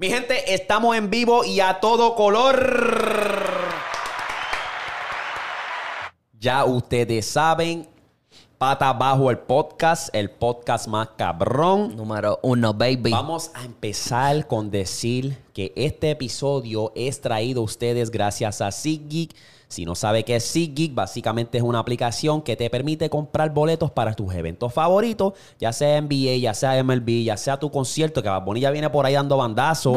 Mi gente, estamos en vivo y a todo color. Ya ustedes saben, pata abajo el podcast, el podcast más cabrón. Número uno, baby. Vamos a empezar con decir que este episodio es traído a ustedes gracias a SeatGeek. Si no sabe qué es SeatGeek, básicamente es una aplicación que te permite comprar boletos para tus eventos favoritos, ya sea NBA, ya sea MLB, ya sea tu concierto, que Bad Bunny ya viene por ahí dando bandazos.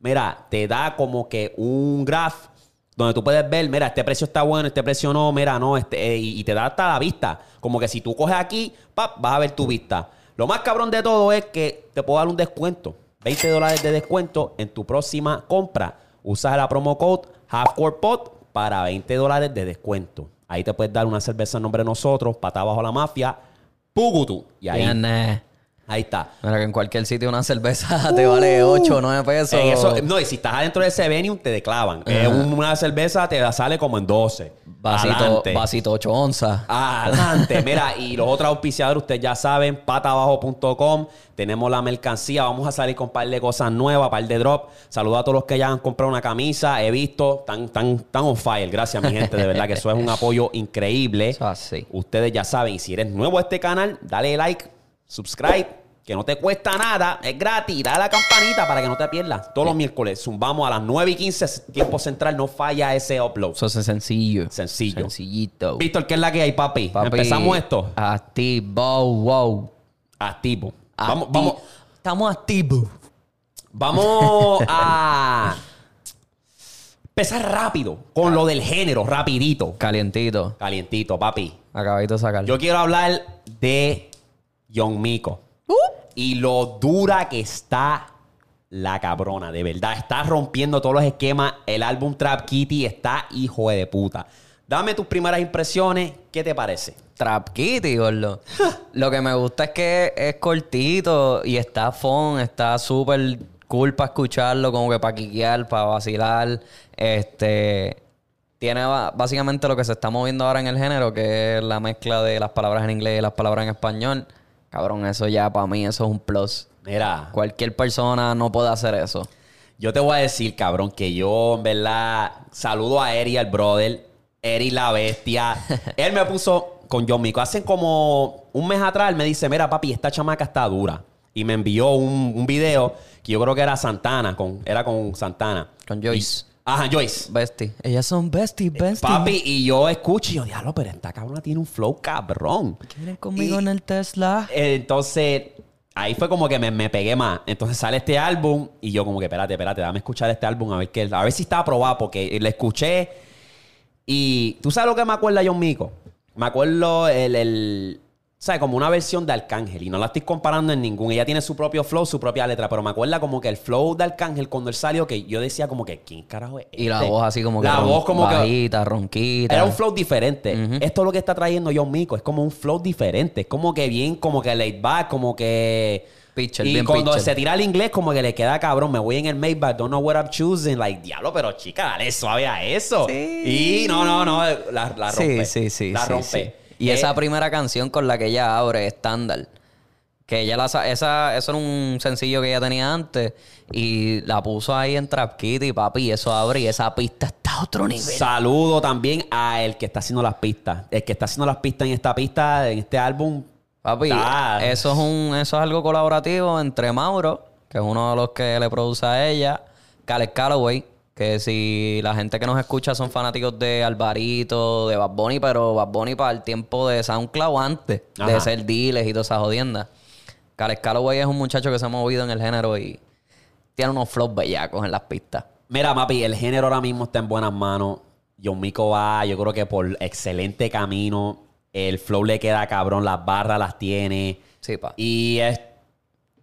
Mira, te da como que un graph donde tú puedes ver, mira, este precio está bueno, este precio no, mira, no, este, eh, y, te da hasta la vista. Como que si tú coges aquí, pap, vas a ver tu vista. Lo más cabrón de todo es que te puedo dar un descuento. 20 dólares de descuento en tu próxima compra. Usas la promo code HalfCorePod para 20 dólares de descuento. Ahí te puedes dar una cerveza en nombre de nosotros, pata bajo la mafia, Pugutu. Y ahí. Ahí está. Mira que en cualquier sitio una cerveza te vale 8 o 9 pesos. En eso- no, y si estás adentro de ese venue, te declavan. Eh, una cerveza te la sale como en 12. vasito, Adelante. vasito 8 onzas. Adelante. Mira, y los otros auspiciadores, ustedes ya saben, patabajo.com. Tenemos la mercancía. Vamos a salir con un par de cosas nuevas, par de drop. Saludos a todos los que ya han comprado una camisa. He visto, tan, tan, tan on fire. Gracias, mi gente. De verdad que eso es un apoyo increíble. Eso así. Ustedes ya saben. Y si eres nuevo a este canal, dale like, subscribe. Que no te cuesta nada, es gratis. Dale a la campanita para que no te pierdas. Todos los miércoles zumbamos a las 9 y 15, tiempo central. No falla ese upload. Eso es sencillo. Sencillo. Sencillito. Víctor, ¿qué es la que hay, papi? Papi, Empezamos esto. Activo, wow. Activo. Vamos, Acti- vamos, Estamos activos. vamos a empezar rápido con lo del género, rapidito. Calientito. Calientito, papi. Acabadito de sacar. Yo quiero hablar de Young Miko. Y lo dura que está la cabrona, de verdad. Está rompiendo todos los esquemas. El álbum Trap Kitty está hijo de puta. Dame tus primeras impresiones. ¿Qué te parece? Trap Kitty, gordo. Lo que me gusta es que es cortito y está fun, está súper cool para escucharlo, como que para quiquear, para vacilar. Este. Tiene básicamente lo que se está moviendo ahora en el género, que es la mezcla de las palabras en inglés y las palabras en español. Cabrón, eso ya para mí, eso es un plus. Mira, Cualquier persona no puede hacer eso. Yo te voy a decir, cabrón, que yo, en verdad, saludo a Eri, al brother. Eri la bestia. Él me puso con John Mico. Hace como un mes atrás, él me dice, mira, papi, esta chamaca está dura. Y me envió un, un video que yo creo que era Santana, con, era con Santana. Con Joyce. Y- ajá, Joyce. Bestie. Ellas son bestie, bestie. Papi, y yo escucho y yo, diablo, pero esta cabrona tiene un flow cabrón. ¿Quieren conmigo Y- en el Tesla? Entonces, ahí fue como que me, me pegué más. Entonces sale este álbum y yo como que, espérate, espérate, dame escuchar este álbum a ver qué, a ver si está aprobado porque le escuché y tú sabes lo que me acuerda John Mico. Me acuerdo el, el ¿sabes? Como una versión de Arcángel y no la estoy comparando en ningún. Ella tiene su propio flow, su propia letra, pero me acuerda como que el flow de Arcángel cuando él salió que yo decía como que, ¿quién carajo es Y la este? voz así como que La ron- voz como que... bajita, ronquita. Era un flow diferente. Esto es lo que está trayendo John Mico. Es como un flow diferente. Es como que bien, como que laid back, como que. Pitcher, y bien cuando pitcher. se tira el inglés, como que le queda cabrón. Me voy en el Maybach, don't know what I'm choosing. Like, diablo, pero chica, dale suave a eso. Sí. Y no, no, no. La, la rompe. Sí, sí, sí. La sí, rompe. sí. Y Eh, esa primera canción con la que ella abre, estándar. Que ella la sa- esa, eso era un sencillo que ella tenía antes. Y la puso ahí en Trap Kitty, papi. Y eso abre y esa pista está a otro nivel. Saludo también a el que está haciendo las pistas. El que está haciendo las pistas en esta pista, en este álbum. Papi, Ah. eso es un, eso es algo colaborativo entre Mauro, que es uno de los que le produce a ella, Caleb Calloway, que si la gente que nos escucha son fanáticos de Alvarito, de Bad Bunny, pero Bad Bunny para el tiempo de SoundCloud antes Ajá. de ser diles y todas esas jodiendas. Caleb Calloway es un muchacho que se ha movido en el género y tiene unos flows bellacos en las pistas. Mira, papi, el género ahora mismo está en buenas manos. John Mico va, yo creo que por excelente camino. El flow le queda cabrón, las barras las tiene. Sí, pa. Y es.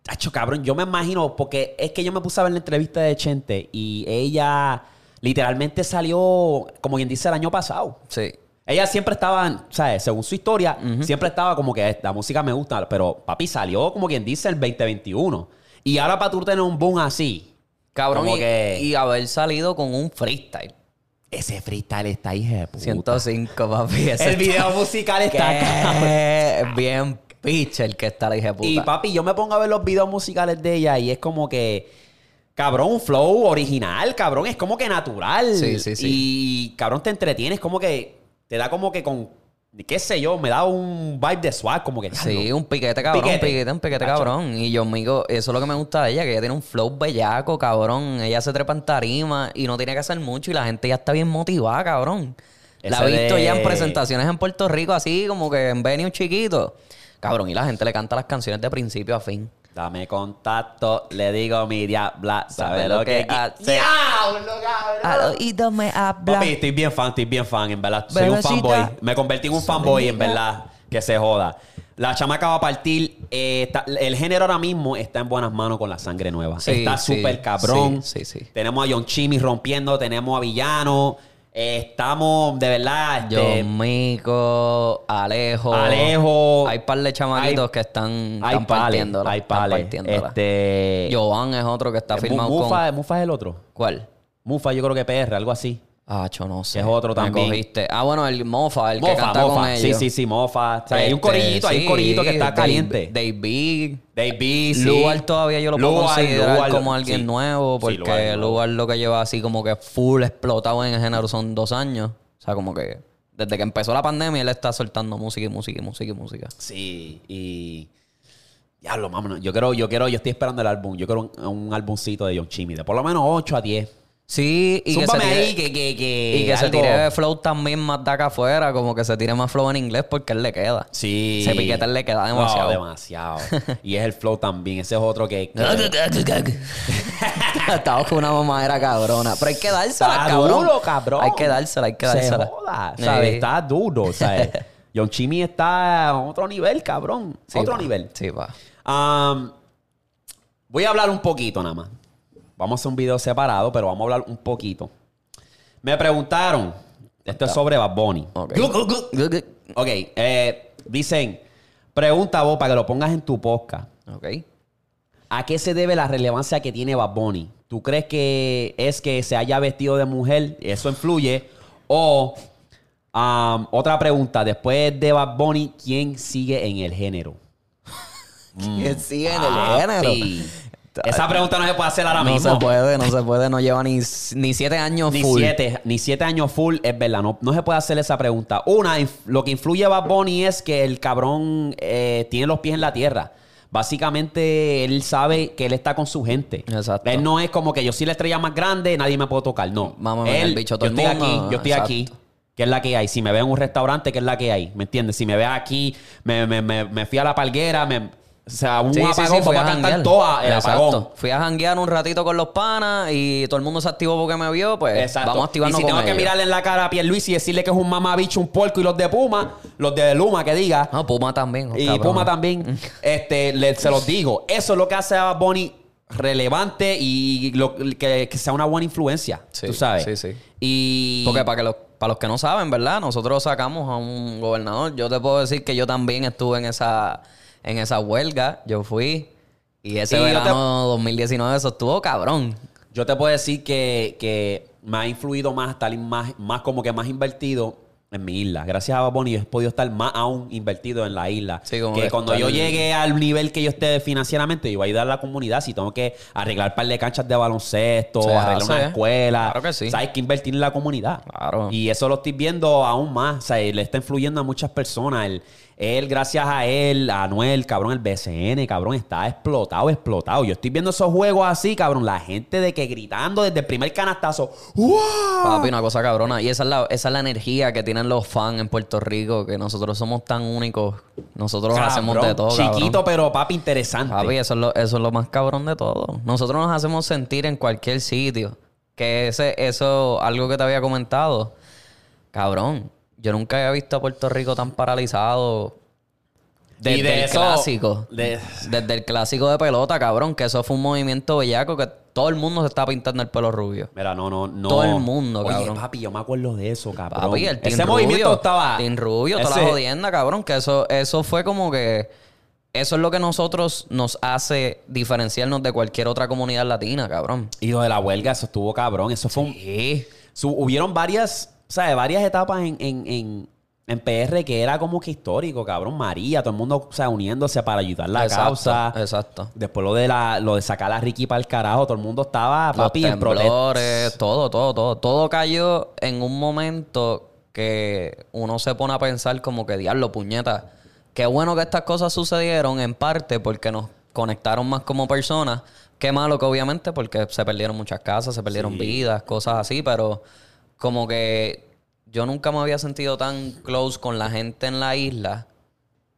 Tacho, cabrón, yo me imagino, porque es que yo me puse a ver la entrevista de Chente y ella literalmente salió, como quien dice, el año pasado. Sí. Ella siempre estaba, ¿sabes? Según su historia, siempre estaba como que la música me gusta, pero papi salió como quien dice el 2021. Y ahora para tú tener un boom así, Cabrón, Como y, que- y haber salido con un freestyle. ese freestyle está ahí, de puta. 105, papi. El video musical está es bien pitch el que está la hija puta. Y papi, yo me pongo a ver los videos musicales de ella y es como que, cabrón, un flow original, cabrón, es como que natural. Sí, sí, sí. Y cabrón, te entretienes, como que te da como que con, qué sé yo, me da un vibe de swag, como que. Sí, un piquete, cabrón. Piquete. Un piquete, un piquete, cabrón. Y yo, amigo, eso es lo que me gusta de ella, que ella tiene un flow bellaco, cabrón. Ella se trepa en tarima y no tiene que hacer mucho y la gente ya está bien motivada, cabrón. la he visto de- ya en presentaciones en Puerto Rico, así como que en venue chiquito. Cabrón, y la gente le canta las canciones de principio a fin. Dame contacto, le digo mi diabla, sabe Sabe lo lo que que hace. ¡Diablo, cabrón! Oído me habla. Papi, estoy bien fan, estoy bien fan, en verdad. Soy un fanboy. Me convertí en un fanboy, en verdad. Que se joda. La chamaca va a partir. eh, está- el género ahora mismo está en buenas manos con la sangre nueva. Sí, está sí, súper cabrón. sí, sí, sí. Tenemos a John Chimmy rompiendo, tenemos a Villano. Eh, estamos, de verdad, este, John Mico, Alejo. Alejo. Hay par de chamaquitos Hay- que están, hay están pales, partiéndola. hay están pales. partiéndola. Este, Jovan es otro que está firmado Mufa, con... Mufa es el otro. ¿Cuál? Mufa, yo creo que PR, algo así. Ah, yo no sé. Es otro Me también. cogiste. Ah, bueno, el Mofa, el que canta con Mofa. Sí, ellos. sí, sí, Mofa. O sea, hay un Este, corillito, hay un sí, corillito que está Dave- caliente. David. David, sí. Lugar todavía yo lo puedo Lugar, considerar Lugar, como alguien sí. nuevo Sí, porque Lugar, Lugar, lo que lleva así como que full explotado en el género son dos años. O sea, como que desde que empezó la pandemia él está soltando música y música y música y música. Sí, y. Diablo, vámonos. Yo quiero, yo quiero, yo estoy esperando el álbum. Yo quiero un, un álbumcito de John Chimmy, de por lo menos 8 a 10. Sí, y que se tire, ahí que, que, que. y que se tire flow también más de acá afuera, como que se tire más flow en inglés porque él le queda. Sí. Ese piquete le queda demasiado. No, demasiado. y es el flow también. Ese es otro que. Estamos con una mamadera cabrona. Pero hay que dársela, Está cabrón. duro, cabrón. Hay que dársela, hay que Se dársela. joda, ¿sabes? Sí. Está duro, ¿sabes? John Chimmy está a otro nivel, cabrón. Sí, otro pa. nivel. Sí, va. Voy a hablar un poquito nada más. Vamos a hacer un video separado, pero vamos a hablar un poquito. Me preguntaron, esto es sobre Bad Bunny. Ok. Ok, eh, dicen, pregunta vos para que lo pongas en tu podcast. Ok. ¿A qué se debe la relevancia que tiene Bad Bunny? ¿Tú crees que es que se haya vestido de mujer? ¿Eso influye? O otra pregunta, después de Bad Bunny, ¿quién sigue en el género? ¿Quién sigue en el género? Esa pregunta no se puede hacer ahora No mismo. se puede, no se puede. No lleva ni, ni siete años Ni full. siete, ni siete años full, es verdad. No, no se puede hacer esa pregunta. Una, lo que influye a Bad Bunny es que el cabrón eh, tiene los pies en la tierra. Básicamente, él sabe que él está con su gente. Exacto. Él no es como que yo soy la estrella más grande, nadie me puede tocar. No. Mámame él, el bicho a yo todo el estoy mundo. aquí, yo estoy Exacto. aquí. ¿Qué es la que hay? Si me veo en un restaurante, ¿qué es la que hay? ¿Me entiendes? Si me ve aquí, me, me, me, me fui a la palguera, me, o sea, un Sí, sí, apagón, sí, fui vamos a a cantar toda el Exacto. apagón. Fui a janguear un ratito con los panas y todo el mundo se activó porque me vio, pues Exacto. vamos a activarnos y si tengo con que ellos. mirarle en la cara a Pierluisi y decirle que es un mamabicho, un puerco y los de Puma, los de Luma que diga, No, Puma también. y cabrón. Puma también, este, le- se los digo. Eso es lo que hace a Bunny relevante y lo, que, que sea una buena influencia, Sí, tú sabes. sí, sí. Y Porque para que los, para los que no saben, ¿verdad? Nosotros sacamos a un gobernador. Yo te puedo decir que yo también estuve en esa, en esa huelga. Yo fui. Y ese Y yo te- verano 2019 eso estuvo cabrón. yo te puedo decir que, que me ha influido más estar más, más como que más invertido en mi isla. Gracias a Bad Bunny he podido estar más aún invertido en la isla. Sí, como que cuando yo llegue al nivel que yo esté financieramente, yo voy a ayudar a la comunidad. Si tengo que arreglar un par de canchas de baloncesto, arreglar una escuela. Claro que sí. O sea, hay que invertir en la comunidad. Claro. Y eso lo estoy viendo aún más. O sea, le está influyendo a muchas personas. Él, él, gracias a él, a Anuel, cabrón, el BCN, cabrón, está explotado, explotado. Yo estoy viendo esos juegos así, cabrón. La gente de que gritando desde el primer canastazo. ¡Wow! Papi, una cosa cabrona. Y esa es, la, esa es la energía que tienen los fans en Puerto Rico, que nosotros somos tan únicos. Nosotros hacemos Cabrón, de todo. Chiquito, cabrón. pero papi, interesante. Papi, eso es, lo, eso es lo más cabrón de todo. Nosotros nos hacemos sentir en cualquier sitio. Que ese, eso, algo que te había comentado. Cabrón, yo nunca había visto a Puerto Rico tan paralizado Desde Y de el eso- clásico. de- Desde el clásico de pelota, cabrón, que eso fue un movimiento bellaco que todo el mundo se estaba pintando el pelo rubio. Mira, no, no, no. Todo el mundo, Oye, cabrón. papi, yo me acuerdo de eso, cabrón. Papi, el Ese Rubio. movimiento estaba. Team Rubio, toda ese- la jodienda, cabrón. Que eso, eso fue como que. Eso es lo que nosotros nos hace diferenciarnos de cualquier otra comunidad latina, cabrón. Y lo de la huelga, eso estuvo cabrón. Eso fue un. Su- hubieron varias, ¿sabes? Varias etapas en, en, en, en PR que era como que histórico, cabrón. María, todo el mundo, o sea, uniéndose para ayudar la Exacto, causa. Exacto. Después lo de la, lo de sacar a Ricky para el carajo, todo el mundo estaba, Los papi, en temblores, todo, todo, todo. Todo cayó en un momento que uno se pone a pensar como que, diablo, puñeta. Qué bueno que estas cosas sucedieron en parte porque nos conectaron más como personas. Qué malo que obviamente porque se perdieron muchas casas, se perdieron Sí. vidas, cosas así, pero como que yo nunca me había sentido tan close con la gente en la isla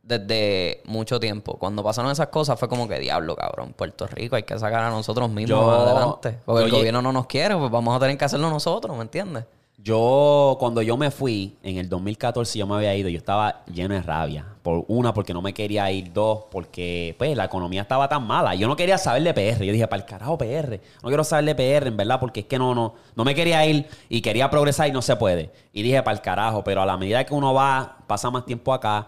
desde mucho tiempo. Cuando pasaron esas cosas fue como que diablo, cabrón. Puerto Rico hay que sacar a nosotros mismos Yo- adelante. Porque el gobierno no nos quiere, pues vamos a tener que hacerlo nosotros, ¿me entiendes? Yo, cuando yo me fui, en el 2014 yo me había ido, yo estaba lleno de rabia. Por una, porque no me quería ir. Dos, porque pues la economía estaba tan mala. Yo no quería saber de PR. Yo dije, para el carajo PR. No quiero saber de PR, en verdad, porque es que no, no, no me quería ir y quería progresar y no se puede. Y dije, para el carajo. Pero a la medida que uno va, pasa más tiempo acá,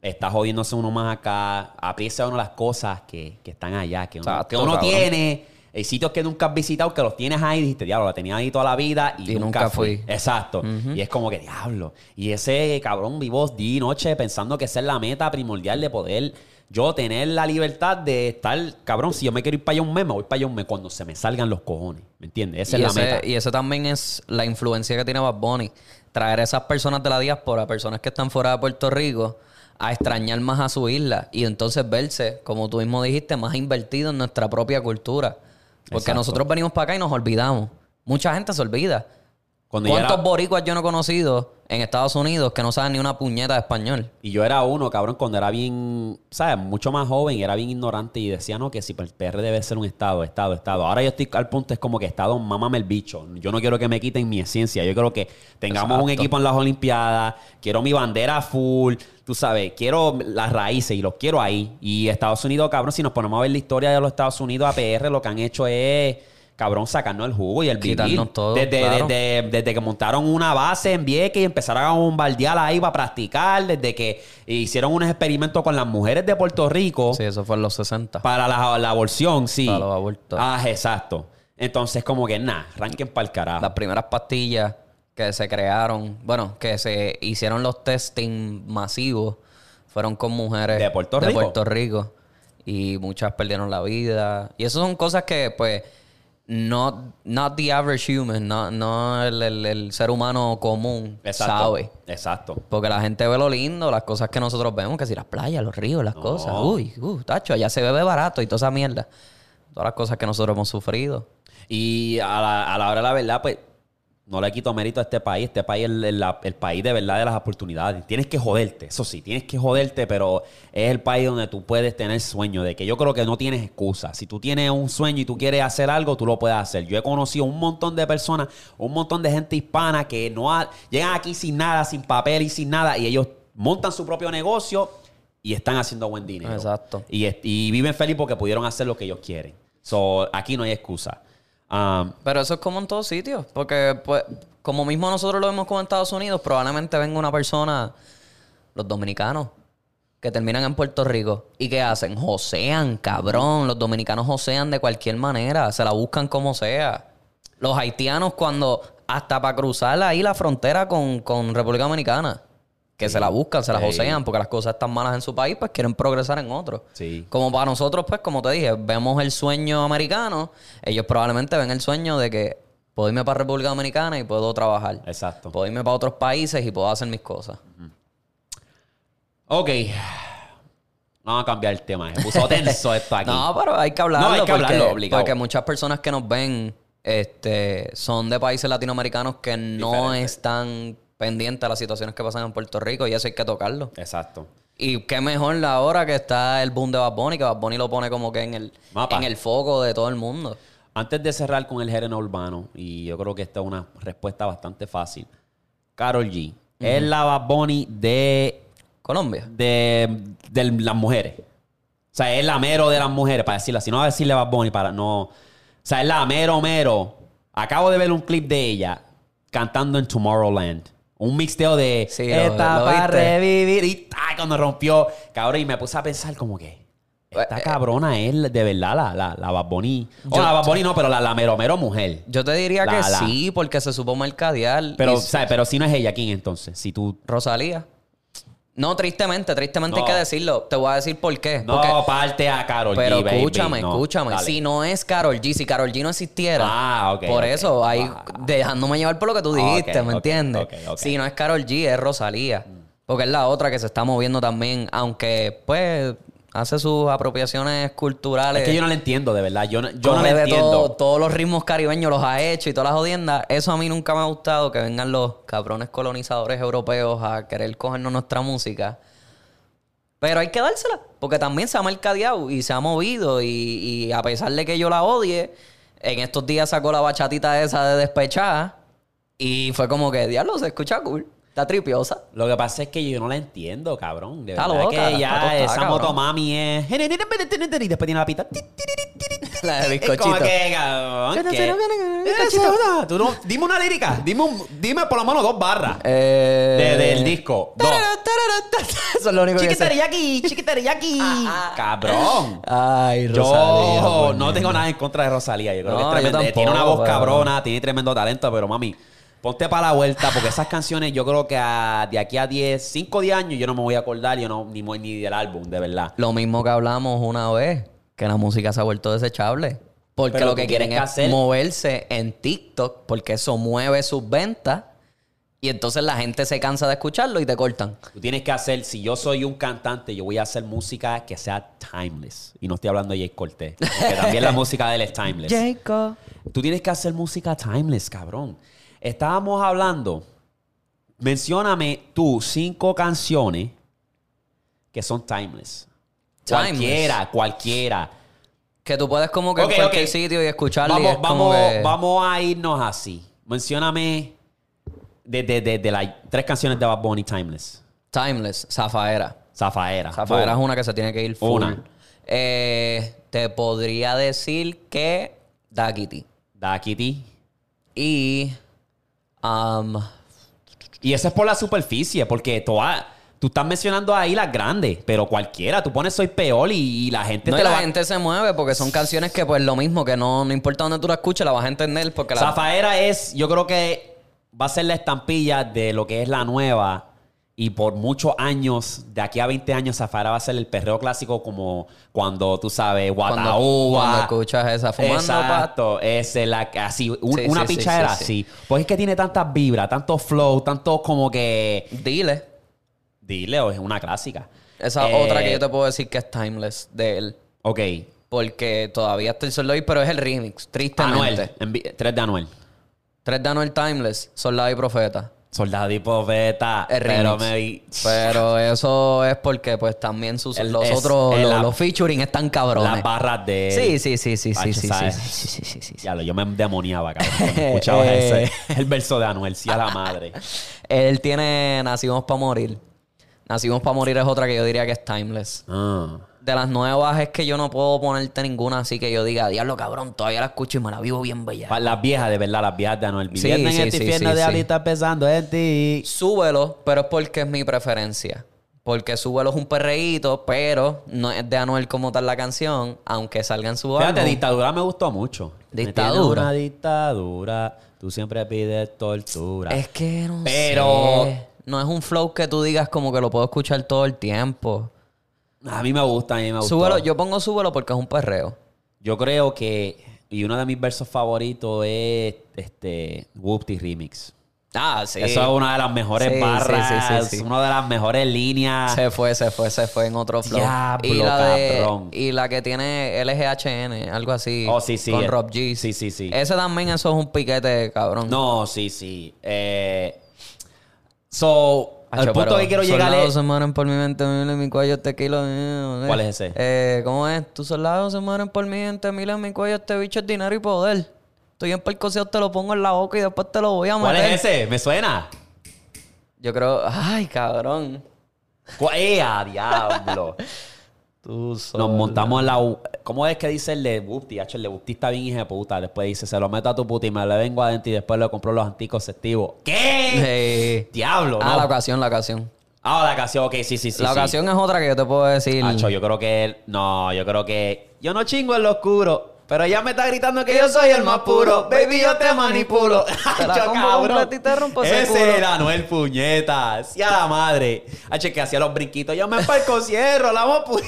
está jodiéndose uno más acá, aprecia uno las cosas que, que están allá, que uno, Exacto, que uno tiene. Hay sitios que nunca has visitado, que los tienes ahí, dijiste, diablo, la tenía ahí toda la vida y, Y nunca, nunca fui. fui. Exacto. Y es como que, diablo. Y ese cabrón vivo día y noche pensando que esa es la meta primordial de poder yo tener la libertad de estar, cabrón, si yo me quiero ir para allá un mes, me voy para allá un mes cuando se me salgan los cojones. ¿Me entiendes? Esa y, es ese, la meta. y ese también es la influencia que tiene Bad Bunny. Traer a esas personas de la diáspora, personas que están fuera de Puerto Rico, a extrañar más a su isla. Y entonces verse, como tú mismo dijiste, más invertido en nuestra propia cultura. Porque Exacto. nosotros venimos para acá y nos olvidamos. Mucha gente se olvida. Cuando ¿Cuántos era- boricuas yo no he conocido en Estados Unidos que no saben ni una puñeta de español? Y yo era uno, cabrón, cuando era bien, ¿sabes? Mucho más joven, era bien ignorante y decía, no, que si el PR debe ser un estado, estado, estado. Ahora yo estoy al punto, es como que estado, mámame el bicho. Yo no quiero que me quiten mi esencia. Yo quiero que tengamos un equipo en las Olimpiadas. Quiero mi bandera full. Tú sabes, quiero las raíces y los quiero ahí. Y Estados Unidos, cabrón, si nos ponemos a ver la historia de los Estados Unidos a PR, lo que han hecho es, cabrón, sacarnos el jugo y el vivir. Quitarnos todo, Desde, claro. desde- desde que montaron una base en Vieques y empezaron a bombardear ahí para practicar, desde que hicieron unos experimentos con las mujeres de Puerto Rico Sí, eso fue en los 60. para la, la aborción, sí. Para los abortos. Ah, exacto. Entonces, como que nada, arranquen para el carajo. Las primeras pastillas que se crearon, bueno, que se hicieron los testing masivos, fueron con mujeres ¿De Puerto Rico? Puerto Rico. Y muchas perdieron la vida. Y eso son cosas que, pues, no not the average human, no, no el, el- el ser humano común Exacto. sabe. Exacto. Porque la gente ve lo lindo, las cosas que nosotros vemos, que si las playas, los ríos, las cosas. Uy, uh, tacho, allá se bebe barato y toda esa mierda. Todas las cosas que nosotros hemos sufrido. Y a la, a la hora de la verdad, pues, no le quito mérito a este país. Este país es el, el- la- el país de verdad de las oportunidades. Tienes que joderte, eso sí, tienes que joderte, pero es el país donde tú puedes tener sueño, de que yo creo que no tienes excusa. Si tú tienes un sueño y tú quieres hacer algo, tú lo puedes hacer. Yo he conocido un montón de personas, un montón de gente hispana que no ha- llegan aquí sin nada, sin papel y sin nada, y ellos montan su propio negocio y están haciendo buen dinero. Exacto. Y, y viven feliz porque pudieron hacer lo que ellos quieren. So, aquí no hay excusa. Um, Pero eso es como en todos sitios. Porque, pues, como mismo nosotros lo vemos como en Estados Unidos, probablemente venga una persona, los dominicanos, que terminan en Puerto Rico. ¿Y qué hacen? Josean, cabrón. Los dominicanos josean de cualquier manera. Se la buscan como sea. Los haitianos, cuando. Hasta para cruzar ahí la frontera con, con República Dominicana. Que se la buscan, se la josean, porque las cosas están malas en su país, pues quieren progresar en otro. Sí. Como para nosotros, pues, como te dije, vemos el sueño americano. Ellos probablemente ven el sueño de que puedo irme para República Dominicana y puedo trabajar. Exacto. Puedo irme para otros países y puedo hacer mis cosas. Ok. Vamos a cambiar el tema. Se puso tenso esto aquí. No, pero hay que hablarlo. No, hay que porque, hablarlo, obligado. porque muchas personas que nos ven este, son de países latinoamericanos que no Diferente. están pendientes a las situaciones que pasan en Puerto Rico y eso hay que tocarlo. Exacto. Y qué mejor la hora que está el boom de Bad Bunny, que Bad Bunny lo pone como que en el, Mapa. en el foco de todo el mundo. Antes de cerrar con el género urbano, y yo creo que esta es una respuesta bastante fácil. Carol G. Es la Bad Bunny de Colombia. de, de las mujeres. O sea, es la mero de las mujeres, para decirlo así. No va a decirle Bad Bunny para no. O sea, es la mero mero. Acabo de ver un clip de ella cantando en Tomorrowland. Un mixteo de Sí, Esta lo para revivir. Y ¡ay! cuando rompió, cabrón, y me puse a pensar como que. Esta Eh, cabrona es de verdad la, la, la Bad Bunny. O Yo- la Bad Bunny no, pero la, la mero mero mujer. Yo te diría La- que la- sí, porque se supo mercadear. Pero, y- ¿sabes? Pero si no es ella, ¿quién entonces? Si tú. Rosalía. No, tristemente, tristemente No. hay que decirlo. Te voy a decir por qué. No, Porque- parte a Carol pero G, baby. escúchame, No, escúchame. dale. Si no es Carol G, si Carol G no existiera. Ah, Por eso, ahí Ah. dejándome llevar por lo que tú dijiste, Ok, ¿me entiendes? ok, ok. Si no es Carol G, es Rosalía. Porque es la otra que se está moviendo también, aunque pues hace sus apropiaciones culturales. Es que yo no la entiendo, de verdad. Yo no, yo no de entiendo. todo- todos los ritmos caribeños los ha hecho y todas las jodiendas. Eso a mí nunca me ha gustado, que vengan los cabrones colonizadores europeos a querer cogernos nuestra música. Pero hay que dársela, porque también se ha mercadeado y se ha movido. Y, y a pesar de que yo la odie, en estos días sacó la bachatita esa de despechada. Y fue como que, diablo, se escucha cool. Está tripiosa. Lo que pasa es que yo no la entiendo, cabrón. De Está verdad loca, que ya tostada, esa cabrón. motomami es... Y después tiene la pita. La de bizcochito. como que, cabrón, ¿Qué no, tú no- Dime una lírica. Dime, un- dime por lo menos dos barras. Eh, de- del disco. Dos. Eso es lo único que sé. Chiquiteriyaki, chiquiteriyaki. Cabrón. Ay, Rosalía. Yo no tengo nada en contra de Rosalía. Yo creo No, que es tremenda. tampoco, tiene una voz pero- cabrona, tiene tremendo talento, pero mami, ponte para la vuelta porque esas canciones yo creo que a- de aquí a 10, 5 10 años yo no me voy a acordar yo no, ni, ni del álbum, de verdad. Lo mismo que hablamos una vez, que la música se ha vuelto desechable. Porque Pero lo que quieren es que hacer- moverse en TikTok, porque eso mueve sus ventas. Y entonces la gente se cansa de escucharlo y te cortan. Tú tienes que hacer, si yo soy un cantante, yo voy a hacer música que sea timeless. Y no estoy hablando de Jay Cortés, porque también la música de él es timeless. Jacob. Tú tienes que hacer música timeless, cabrón. Estábamos hablando. Mencióname tú cinco canciones que son timeless. Timeless. Cualquiera, cualquiera. Que tú puedes como que Ok, en cualquier sitio y escucharlo y Vamos, es vamos, que- vamos a irnos así. Mencióname de, de, de, de las tres canciones de Bad Bunny Timeless. Timeless, Zafaera. Zafaera. Zafaera es una que se tiene que ir full. Una. Eh, te podría decir que Daquiti. Da Kitty. Y... um, Y eso es por la superficie, porque toda- tú estás mencionando ahí las grandes, pero cualquiera, tú pones Soy Peor y, y la gente No, te y la va gente se mueve porque son canciones que, pues, lo mismo, que no, no importa dónde tú la escuches, la vas a entender porque la... Zafaera es, yo creo que va a ser la estampilla de lo que es la nueva. Y por muchos años, de aquí a 20 años, Zafaera va a ser el perreo clásico como cuando tú sabes, cuando, Guataúba. cuando escuchas esa fumando, Exacto, es la, así, un- Sí, una sí, pichadera sí, así. Pues es que tiene tantas vibras, tanto flow, tanto como que. Dile. Dile, o es una clásica. Esa Eh, otra que yo te puedo decir que es timeless de él. Ok. Porque todavía estoy solo ahí, pero es el remix, tristemente. Anuel. Tres de Anuel. Tres de Anuel Timeless, Soldado y Profeta. Soldado y Profeta. Pero me. Pero eso es porque, pues, también sus, El- los es- otros, el- los, la- los featuring están cabrones. Las barras de. Sí, sí, sí, sí, sí, Pacho, sí, sí, sí, sí, sí, sí. Ya lo, yo me demoniaba, cabrón. cuando Escuchaba Eh. ese. El verso de Anuel, sí a la madre. Él tiene Nacimos para morir. Nacimos para morir es otra que yo diría que es timeless. Ah. De las nuevas es que yo no puedo ponerte ninguna así que yo diga, diablo cabrón, todavía la escucho y me la vivo bien bella. Las viejas, de verdad, las viejas de Anuel. Sí, en sí, este sí, infierno sí, de sí. ahorita pensando en ti. Súbelo, pero es porque es mi preferencia. Porque Súbelo es un perreíto, pero no es de Anuel como tal la canción, aunque salga en su Fíjate, álbum. dictadura me gustó mucho. Dictadura. Una dictadura. Tú siempre pides tortura. Es que no Pero- sé. No es un flow que tú digas como que lo puedo escuchar todo el tiempo. A mí me gusta, a mí me gusta. Súbelo, yo pongo súbelo porque es un perreo. Yo creo que. Y uno de mis versos favoritos es este. Whoopty Remix. Ah, sí. Eso es una de las mejores Sí, barras. sí, sí. Una de las mejores líneas. Se fue, se fue, se fue en otro flow. Diablo, y, la de- y la que tiene LGHN, algo así. Oh, sí, sí. Con eh. Rob G. Sí, sí, sí. Ese también, eso es un piquete, cabrón. No, sí, sí. Eh, so, Al punto pero que quiero llegar soldados es. se mueren por mi mente, mil en mi cuello este kilo. eh, ¿Cuál es ese? Eh, ¿Cómo es? Tus soldados se mueren por mi mente, mil en mi cuello este bicho es dinero y poder. Estoy en percoceo, te lo pongo en la boca y después te lo voy a ¿Cuál meter. es ese? ¿Me suena? Yo creo... Ay, cabrón. Cu- ¡Eh, a diablo! Tú Nos montamos en la... U- ¿Cómo es que dice el de Bupti? El de Bupti está bien hija de puta. Después dice, se lo meto a tu puta y me lo vengo adentro y después le compro los anticonceptivos. ¿Qué? Sí. Diablo, Ah, ¿no? la ocasión, la ocasión. Ah, la ocasión, ok, sí, sí, sí. la sí. ocasión es otra que yo te puedo decir. Hacho, yo creo que él... No, yo creo que... Yo no chingo en lo oscuro. Pero ella me está gritando que yo soy el más puro. Baby, yo te manipulo. Te la Hacho, como completa y te rompo ese Ese culo. era Anuel Puñetas. Y a la madre. Hacho, que hacía los brinquitos. Yo me parco cierro, la vamos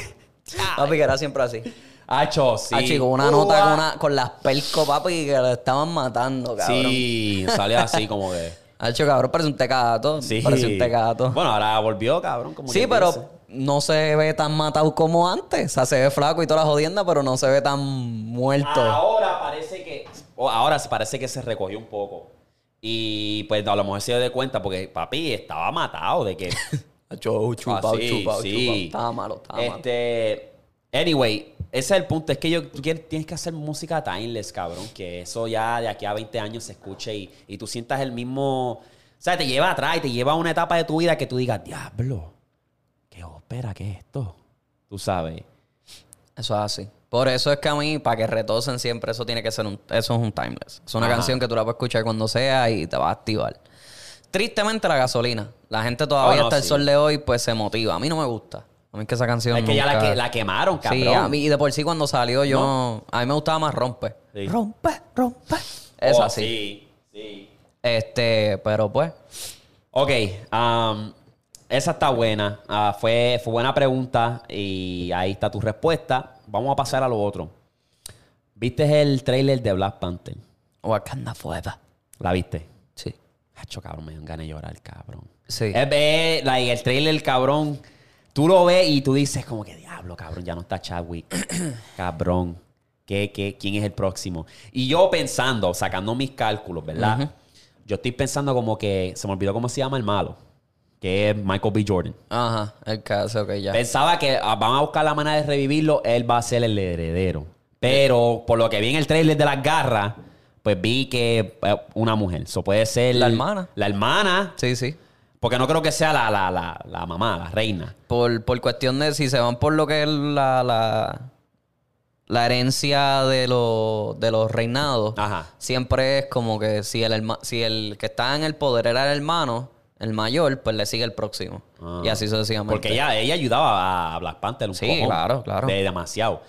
Papi, que era siempre así. Hacho, sí. Ah, chico, una nota con, una, con las pelco, papi, que lo estaban matando, cabrón. Sí, sale así como que... Hacho, cabrón, parece un tecato. Sí. Parece un tecato. Bueno, ahora volvió, cabrón. Como sí, pero dice. no se ve tan matado como antes. O sea, se ve flaco y toda la jodienda, pero no se ve tan muerto. Ahora parece que. ahora se parece que se recogió un poco. Y pues a lo mejor se dio de cuenta porque papi estaba matado de que. Hacho, chupado, Ah, sí, chupado, sí. chupado. Estaba malo, estaba malo. este. Anyway, ese es el punto. Es que yo, tú tienes que hacer música timeless, cabrón. Que eso ya de aquí a 20 años se escuche y, y tú sientas el mismo. O sea, te lleva atrás y te lleva a una etapa de tu vida que tú digas, diablo, ¿qué ópera? ¿Qué es esto? Tú sabes. Eso es así. Por eso es que a mí, para que retosen siempre, eso tiene que ser un... Eso es un timeless. Es una Ajá. canción que tú la puedes escuchar cuando sea y te va a activar. Tristemente, la gasolina. La gente todavía Oh, no, hasta el sol de hoy, pues se motiva. A mí no me gusta. A mí es que esa canción Es que ya la, que, la quemaron, cabrón. Sí, a mí, y de por sí cuando salió yo... A mí me gustaba más Rompe. Sí. Rompe, rompe. Es Oh, así. Sí, sí. Este, pero pues... Ok, um, esa está buena. Ah, fue, fue buena pregunta y ahí está tu respuesta. Vamos a pasar a lo otro. ¿Viste el trailer de Black Panther? Wakanda Forever. ¿La viste? Hacho, cabrón, me dan ganas de llorar, cabrón. Sí. Es ver, like, el trailer, cabrón, tú lo ves y tú dices como que, diablo, cabrón, ya no está Chadwick. cabrón. ¿Qué, qué, quién es el próximo? Y yo pensando, sacando mis cálculos, ¿verdad? Yo estoy pensando como que, se me olvidó cómo se llama el malo, que es Michael B. Jordan. Ajá, el caso, ok, ya. Pensaba que ah, van a buscar la manera de revivirlo, él va a ser el heredero. Pero por lo que vi en el trailer de las garras, pues vi que eh, una mujer. Eso puede ser. La hermana. La hermana. Sí, sí. Porque no creo que sea la, la, la, la mamá, la reina. Por, por cuestión de si se van por lo que es la, la, la herencia de, los de los reinados, Ajá. siempre es como que si el, herma- si el que está en el poder era el hermano, el mayor, pues le sigue el próximo. Ah. Y así sucesivamente. Porque ella, ella ayudaba a Black Panther un Sí, cojón. claro, claro. De demasiado.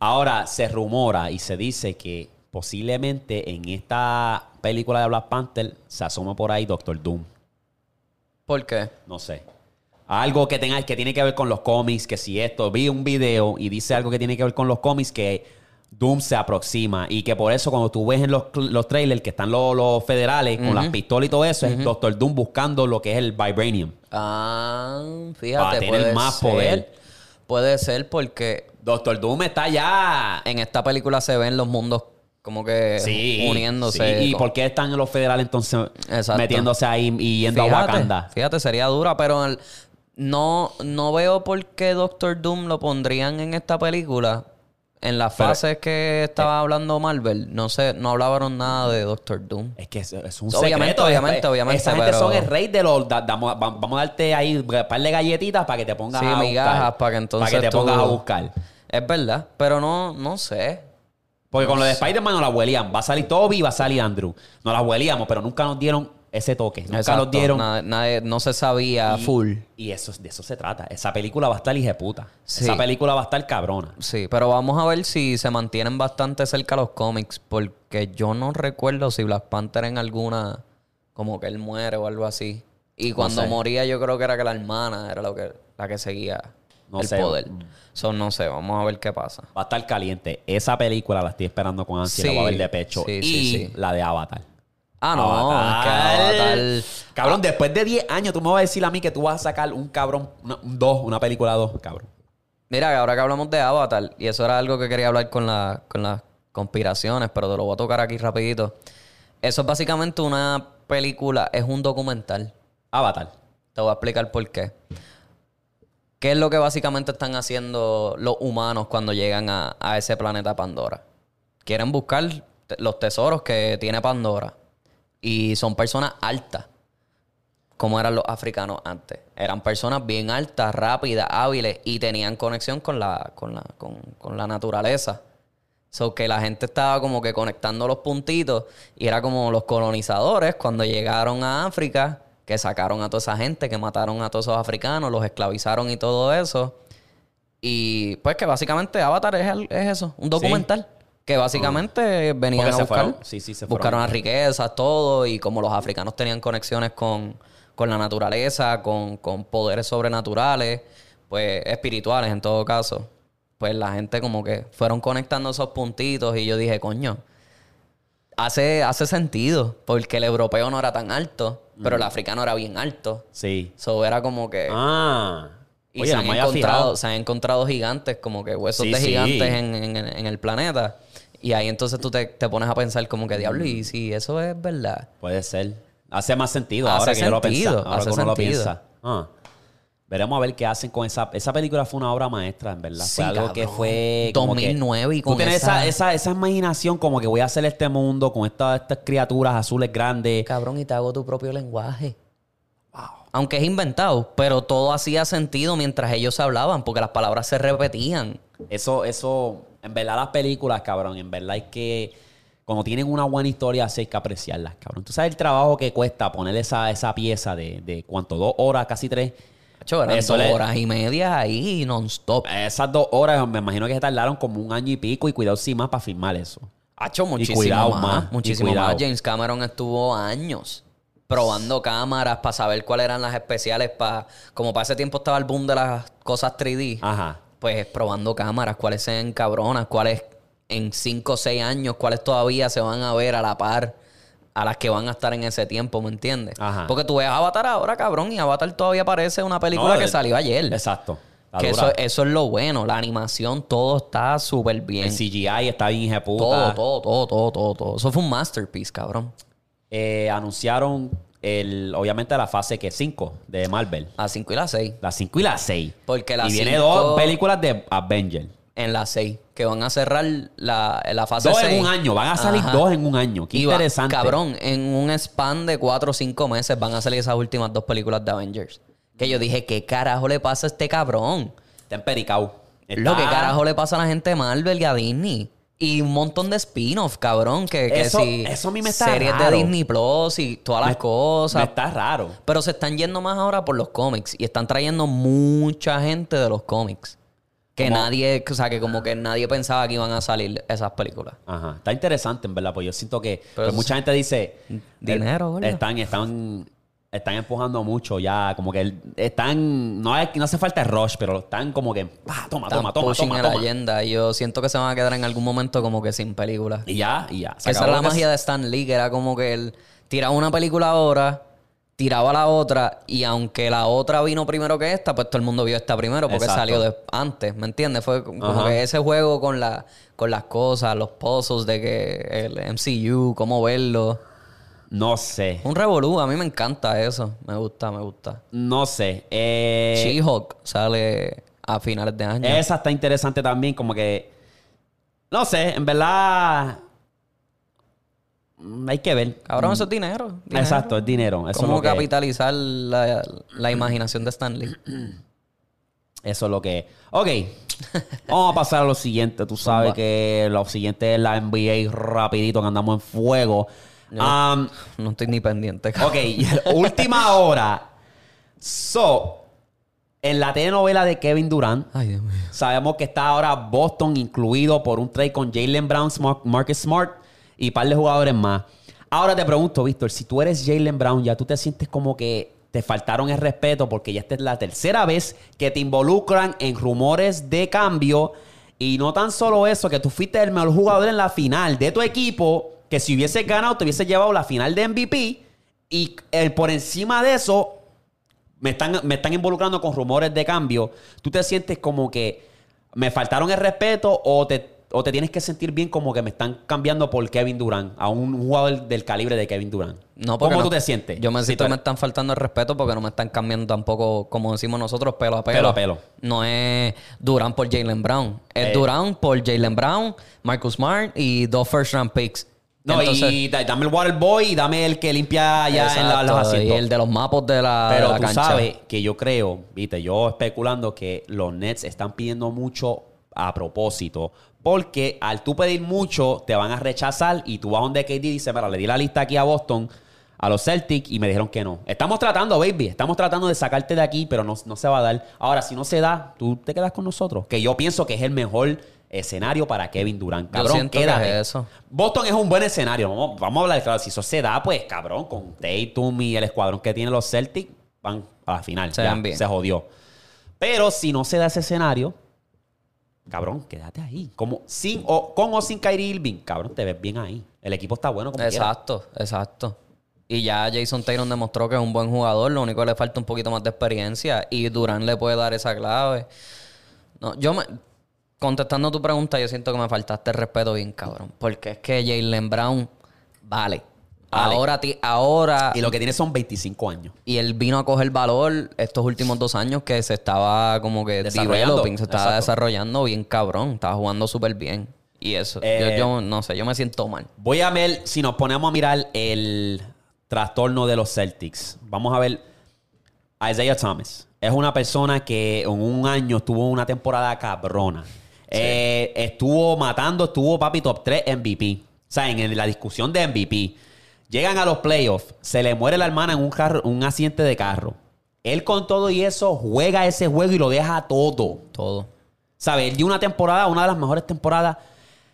Ahora, se rumora y se dice que posiblemente en esta película de Black Panther se asoma por ahí Doctor Doom. ¿Por qué? No sé. Algo que tenga, que tiene que ver con los cómics, que si esto, vi un video y dice algo que tiene que ver con los cómics, que Doom se aproxima y que por eso cuando tú ves en los, los trailers que están los, los federales con las pistolas y todo eso, es Doctor Doom buscando lo que es el Vibranium. Ah, fíjate. Para tener puede más ser. poder. Puede ser porque Doctor Doom está ya... en esta película se ven los mundos como que Sí, uniéndose. sí. ¿Y por qué están los federales entonces Exacto. metiéndose ahí y yendo fíjate, a Wakanda? Fíjate, sería dura, pero el- no, no veo por qué Doctor Doom lo pondrían en esta película. En las fases que estaba hablando Marvel, no sé, no hablaron nada de Doctor Doom. Es que es, es un Obviamente, secreto. obviamente, obviamente, Esa gente pero- son el rey de los... da- vamos a darte ahí un par de galletitas para que te pongas Sí, a migajas, buscar. para que entonces Para que te tú- pongas a buscar. Es verdad, pero no, no sé. Porque con lo de Spider-Man no la huelían. Va a salir Toby y va a salir Andrew. No la huelíamos, pero nunca nos dieron ese toque. Nunca Exacto, nos dieron... nadie- no se sabía y, full. Y eso, de eso se trata. Esa película va a estar puta. Sí. Esa película va a estar cabrona. Sí, pero vamos a ver si se mantienen bastante cerca los cómics, porque yo no recuerdo si Black Panther en alguna, como que él muere o algo así. Y cuando sé. moría yo creo que era que la hermana era lo que, la que seguía No el sé. poder. So, no sé, vamos a ver qué pasa. Va a estar caliente. Esa película la estoy esperando con ansia. La Sí, voy a ver de pecho. sí, y sí, sí. la de Avatar. Ah, no, Avatar- Cabrón, después de 10 años, tú me vas a decir a mí que tú vas a sacar un cabrón, una, un dos, una película 2, cabrón. Mira, ahora que hablamos de Avatar, y eso era algo que quería hablar con, la, con las conspiraciones, pero te lo voy a tocar aquí rapidito. Eso es básicamente una película, es un documental. Avatar. Te voy a explicar por qué. ¿Qué es lo que básicamente están haciendo los humanos cuando llegan a, a ese planeta Pandora? Quieren buscar los tesoros que tiene Pandora. Y son personas altas, como eran los africanos antes. eran personas bien altas, rápidas, hábiles y tenían conexión con la, con la, con, con la naturaleza. So que la gente estaba como que conectando los puntitos y era como los colonizadores cuando llegaron a África, que sacaron a toda esa gente, que mataron a todos esos africanos, los esclavizaron y todo eso. Y pues que básicamente Avatar es, el- es eso, un documental. Que básicamente venían Porque a buscar, fueron. Sí, sí, se fueron. buscaron las riquezas, todo, y como los africanos tenían conexiones con, con la naturaleza, con, con poderes sobrenaturales, pues espirituales en todo caso, pues la gente como que fueron conectando esos puntitos y yo dije, coño, hace, hace sentido, porque el europeo no era tan alto, pero el africano era bien alto. Sí. So era como que... Ah. Y Oye, se, han encontrado, se han encontrado gigantes, como que huesos Sí, de sí. gigantes en, en- en el planeta. Y ahí entonces tú te, te pones a pensar como que, diablo, y si eso es verdad. Puede ser. Hace más sentido Hace ahora que yo lo. Ahora hace que uno lo piensa. Ah. Veremos a ver qué hacen con esa. Esa película fue una obra maestra, en verdad. Sí, fue algo que fue. como que- 2009 y con Tú tienes esa... esa- Esa, imaginación como que voy a hacer este mundo con estas, estas criaturas azules grandes. Cabrón, y te hago tu propio lenguaje. Aunque es inventado, pero todo hacía sentido mientras ellos hablaban, porque las palabras se repetían. Eso, eso, en verdad las películas, cabrón, en verdad hay que, cuando tienen una buena historia, así hay que apreciarlas, cabrón. Tú sabes el trabajo que cuesta poner esa, esa pieza de, de cuánto, dos horas, casi tres. Hecho, eran Eso dos le- horas y media ahí non-stop. Esas dos horas, me imagino que se tardaron como un año y pico y cuidado sin más para filmar eso. Hacho, muchísimo cuidado más. más, y Muchísimo cuidado. más. James Cameron estuvo años probando cámaras para saber cuáles eran las especiales. Para, como para ese tiempo estaba el boom de las cosas 3D. Ajá. Pues probando cámaras, cuáles se ven cabronas, cuáles en 5 o 6 años, cuáles todavía se van a ver a la par a las que van a estar en ese tiempo, ¿me entiendes? Ajá. Porque tú ves Avatar ahora, cabrón, y Avatar todavía parece una película No, que salió ayer. Exacto. Que eso, eso es lo bueno, la animación, todo está súper bien. El CGI está bien hijeputa. Todo, todo, todo, todo, todo, todo. Eso fue un masterpiece, cabrón. Eh, anunciaron, el, obviamente, la fase que 5 de Marvel. La 5 y la 6. La 5 y la 6. Porque la Y viene dos películas de Avengers. En la 6. Que van a cerrar la, la fase Dos 6. en un año. Van a salir Ajá. dos en un año. Qué Y va- interesante. cabrón, en un span de 4 o 5 meses van a salir esas últimas dos películas de Avengers. Que yo dije, ¿qué carajo le pasa a este cabrón? Está empericado. Lo que Está- carajo le pasa a la gente de Marvel y a Disney. Y un montón de spin-off, cabrón. Que, que Eso- si eso a mí me está Series raro. de Disney Plus y todas las Me- cosas. me está raro. Pero se están yendo más ahora por los cómics y están trayendo mucha gente de los cómics. Que Como- nadie, o sea, que como que nadie pensaba que iban a salir esas películas. Ajá. Está interesante, en verdad. Pues yo siento que Pero pues mucha gente dice... Dinero, eh. Están, están, están empujando mucho ya. Como que están... No, hay, no hace falta el rush, pero están como que... pa, toma, Están toma, toma, pushing toma, toma. Y yo siento que se van a quedar en algún momento como que sin películas. Y ya, y ya. Esa es acabó la magia de Stan Lee, que era como que él tiraba una película ahora, tiraba la otra, y aunque la otra vino primero que esta, pues todo el mundo vio esta primero porque Exacto. salió de- antes, ¿me entiendes? Fue como Ajá. que ese juego con, la, con las cosas, los pozos de que el MCU, cómo verlo. No sé. Un revolú, a mí me encanta eso. Me gusta, me gusta. No sé. Eh, She-Hulk sale a finales de año. Esa está interesante también, como que. No sé, en verdad. Mm, Hay que ver. Cabrón, eso es dinero. dinero. Exacto, es dinero. Eso es, ¿Cómo capitalizar la, la imaginación de Stan Lee? eso es lo que. Ok. Vamos a pasar a lo siguiente. Tú sabes que lo siguiente es la NBA rapidito, que andamos en fuego. Um, No estoy ni pendiente. ok, última hora. So, en la telenovela de Kevin Durant, Ay, Dios mío. Sabemos que está ahora Boston incluido por un trade con Jalen Brown, Marcus Smart y par de jugadores más. Ahora te pregunto, Víctor, si tú eres Jalen Brown, ya tú te sientes como que te faltaron el respeto porque ya esta es la tercera vez que te involucran en rumores de cambio. Y no tan solo eso, que tú fuiste el mejor jugador en la final de tu equipo, que si hubieses ganado te hubiese llevado la final de MVP. Y eh, por encima de eso, me están, me están involucrando con rumores de cambio, tú te sientes como que me faltaron el respeto o te, o te tienes que sentir bien como que me están cambiando por Kevin Durant, a un jugador del calibre de Kevin Durant. No, ¿Cómo no- tú te sientes? Yo me Si siento que me están faltando el respeto porque no me están cambiando tampoco, como decimos nosotros, pelo a pelo. Pelo a pelo. No es Durant por Jalen Brown. Es Eh. Durant por Jalen Brown, Marcus Smart y dos first round picks. No, Entonces- y da- dame el water boy y dame el que limpia ya en la- los asientos. Y el de los mapos de la, de Pero la tú cancha. sabes que yo creo, viste, yo especulando que los Nets están pidiendo mucho a propósito. Porque al tú pedir mucho, te van a rechazar y tú vas donde KD y dice, mira, le di la lista aquí a Boston, a los Celtics, y me dijeron que no. Estamos tratando, baby, estamos tratando de sacarte de aquí, pero no, no se va a dar. Ahora, si no se da, tú te quedas con nosotros. Que yo pienso que es el mejor escenario para Kevin Durant. Cabrón, siento que quédate. es eso. Boston es un buen escenario. Vamos, vamos a hablar claro. Si eso se da, pues cabrón, con Tatum y el escuadrón que tienen los Celtics, van a la final. Ya, se jodió. Pero si no se da ese escenario, cabrón, quédate ahí. Como sin o con o sin Kyrie Irving, cabrón, te ves bien ahí. El equipo está bueno como quiera. Exacto, exacto. Y ya Jason Taylor demostró que es un buen jugador, lo único que le falta un poquito más de experiencia y Durán le puede dar esa clave. No, yo me, contestando tu pregunta, yo siento que me faltaste el respeto bien cabrón, porque es que Jalen Brown vale. Vale. Ahora ti- ahora Y lo que tiene son 25 años. y él vino a coger valor estos últimos dos años que se estaba como que Desarrollando. developing, se estaba Exacto. desarrollando bien cabrón, estaba jugando súper bien. Y eso, Eh, yo, yo no sé, yo me siento mal. Voy a ver si nos ponemos a mirar el trastorno de los Celtics. Vamos a ver Isaiah Thomas. Es una persona que en un año tuvo una temporada cabrona. Eh, estuvo matando, estuvo papi top 3 MVP. O sea, en la discusión de MVP. Llegan a los playoffs, se le muere la hermana en un, carro, un accidente de carro. Él con todo y eso juega ese juego y lo deja todo. Todo. ¿Sabes? Él dio una temporada, una de las mejores temporadas.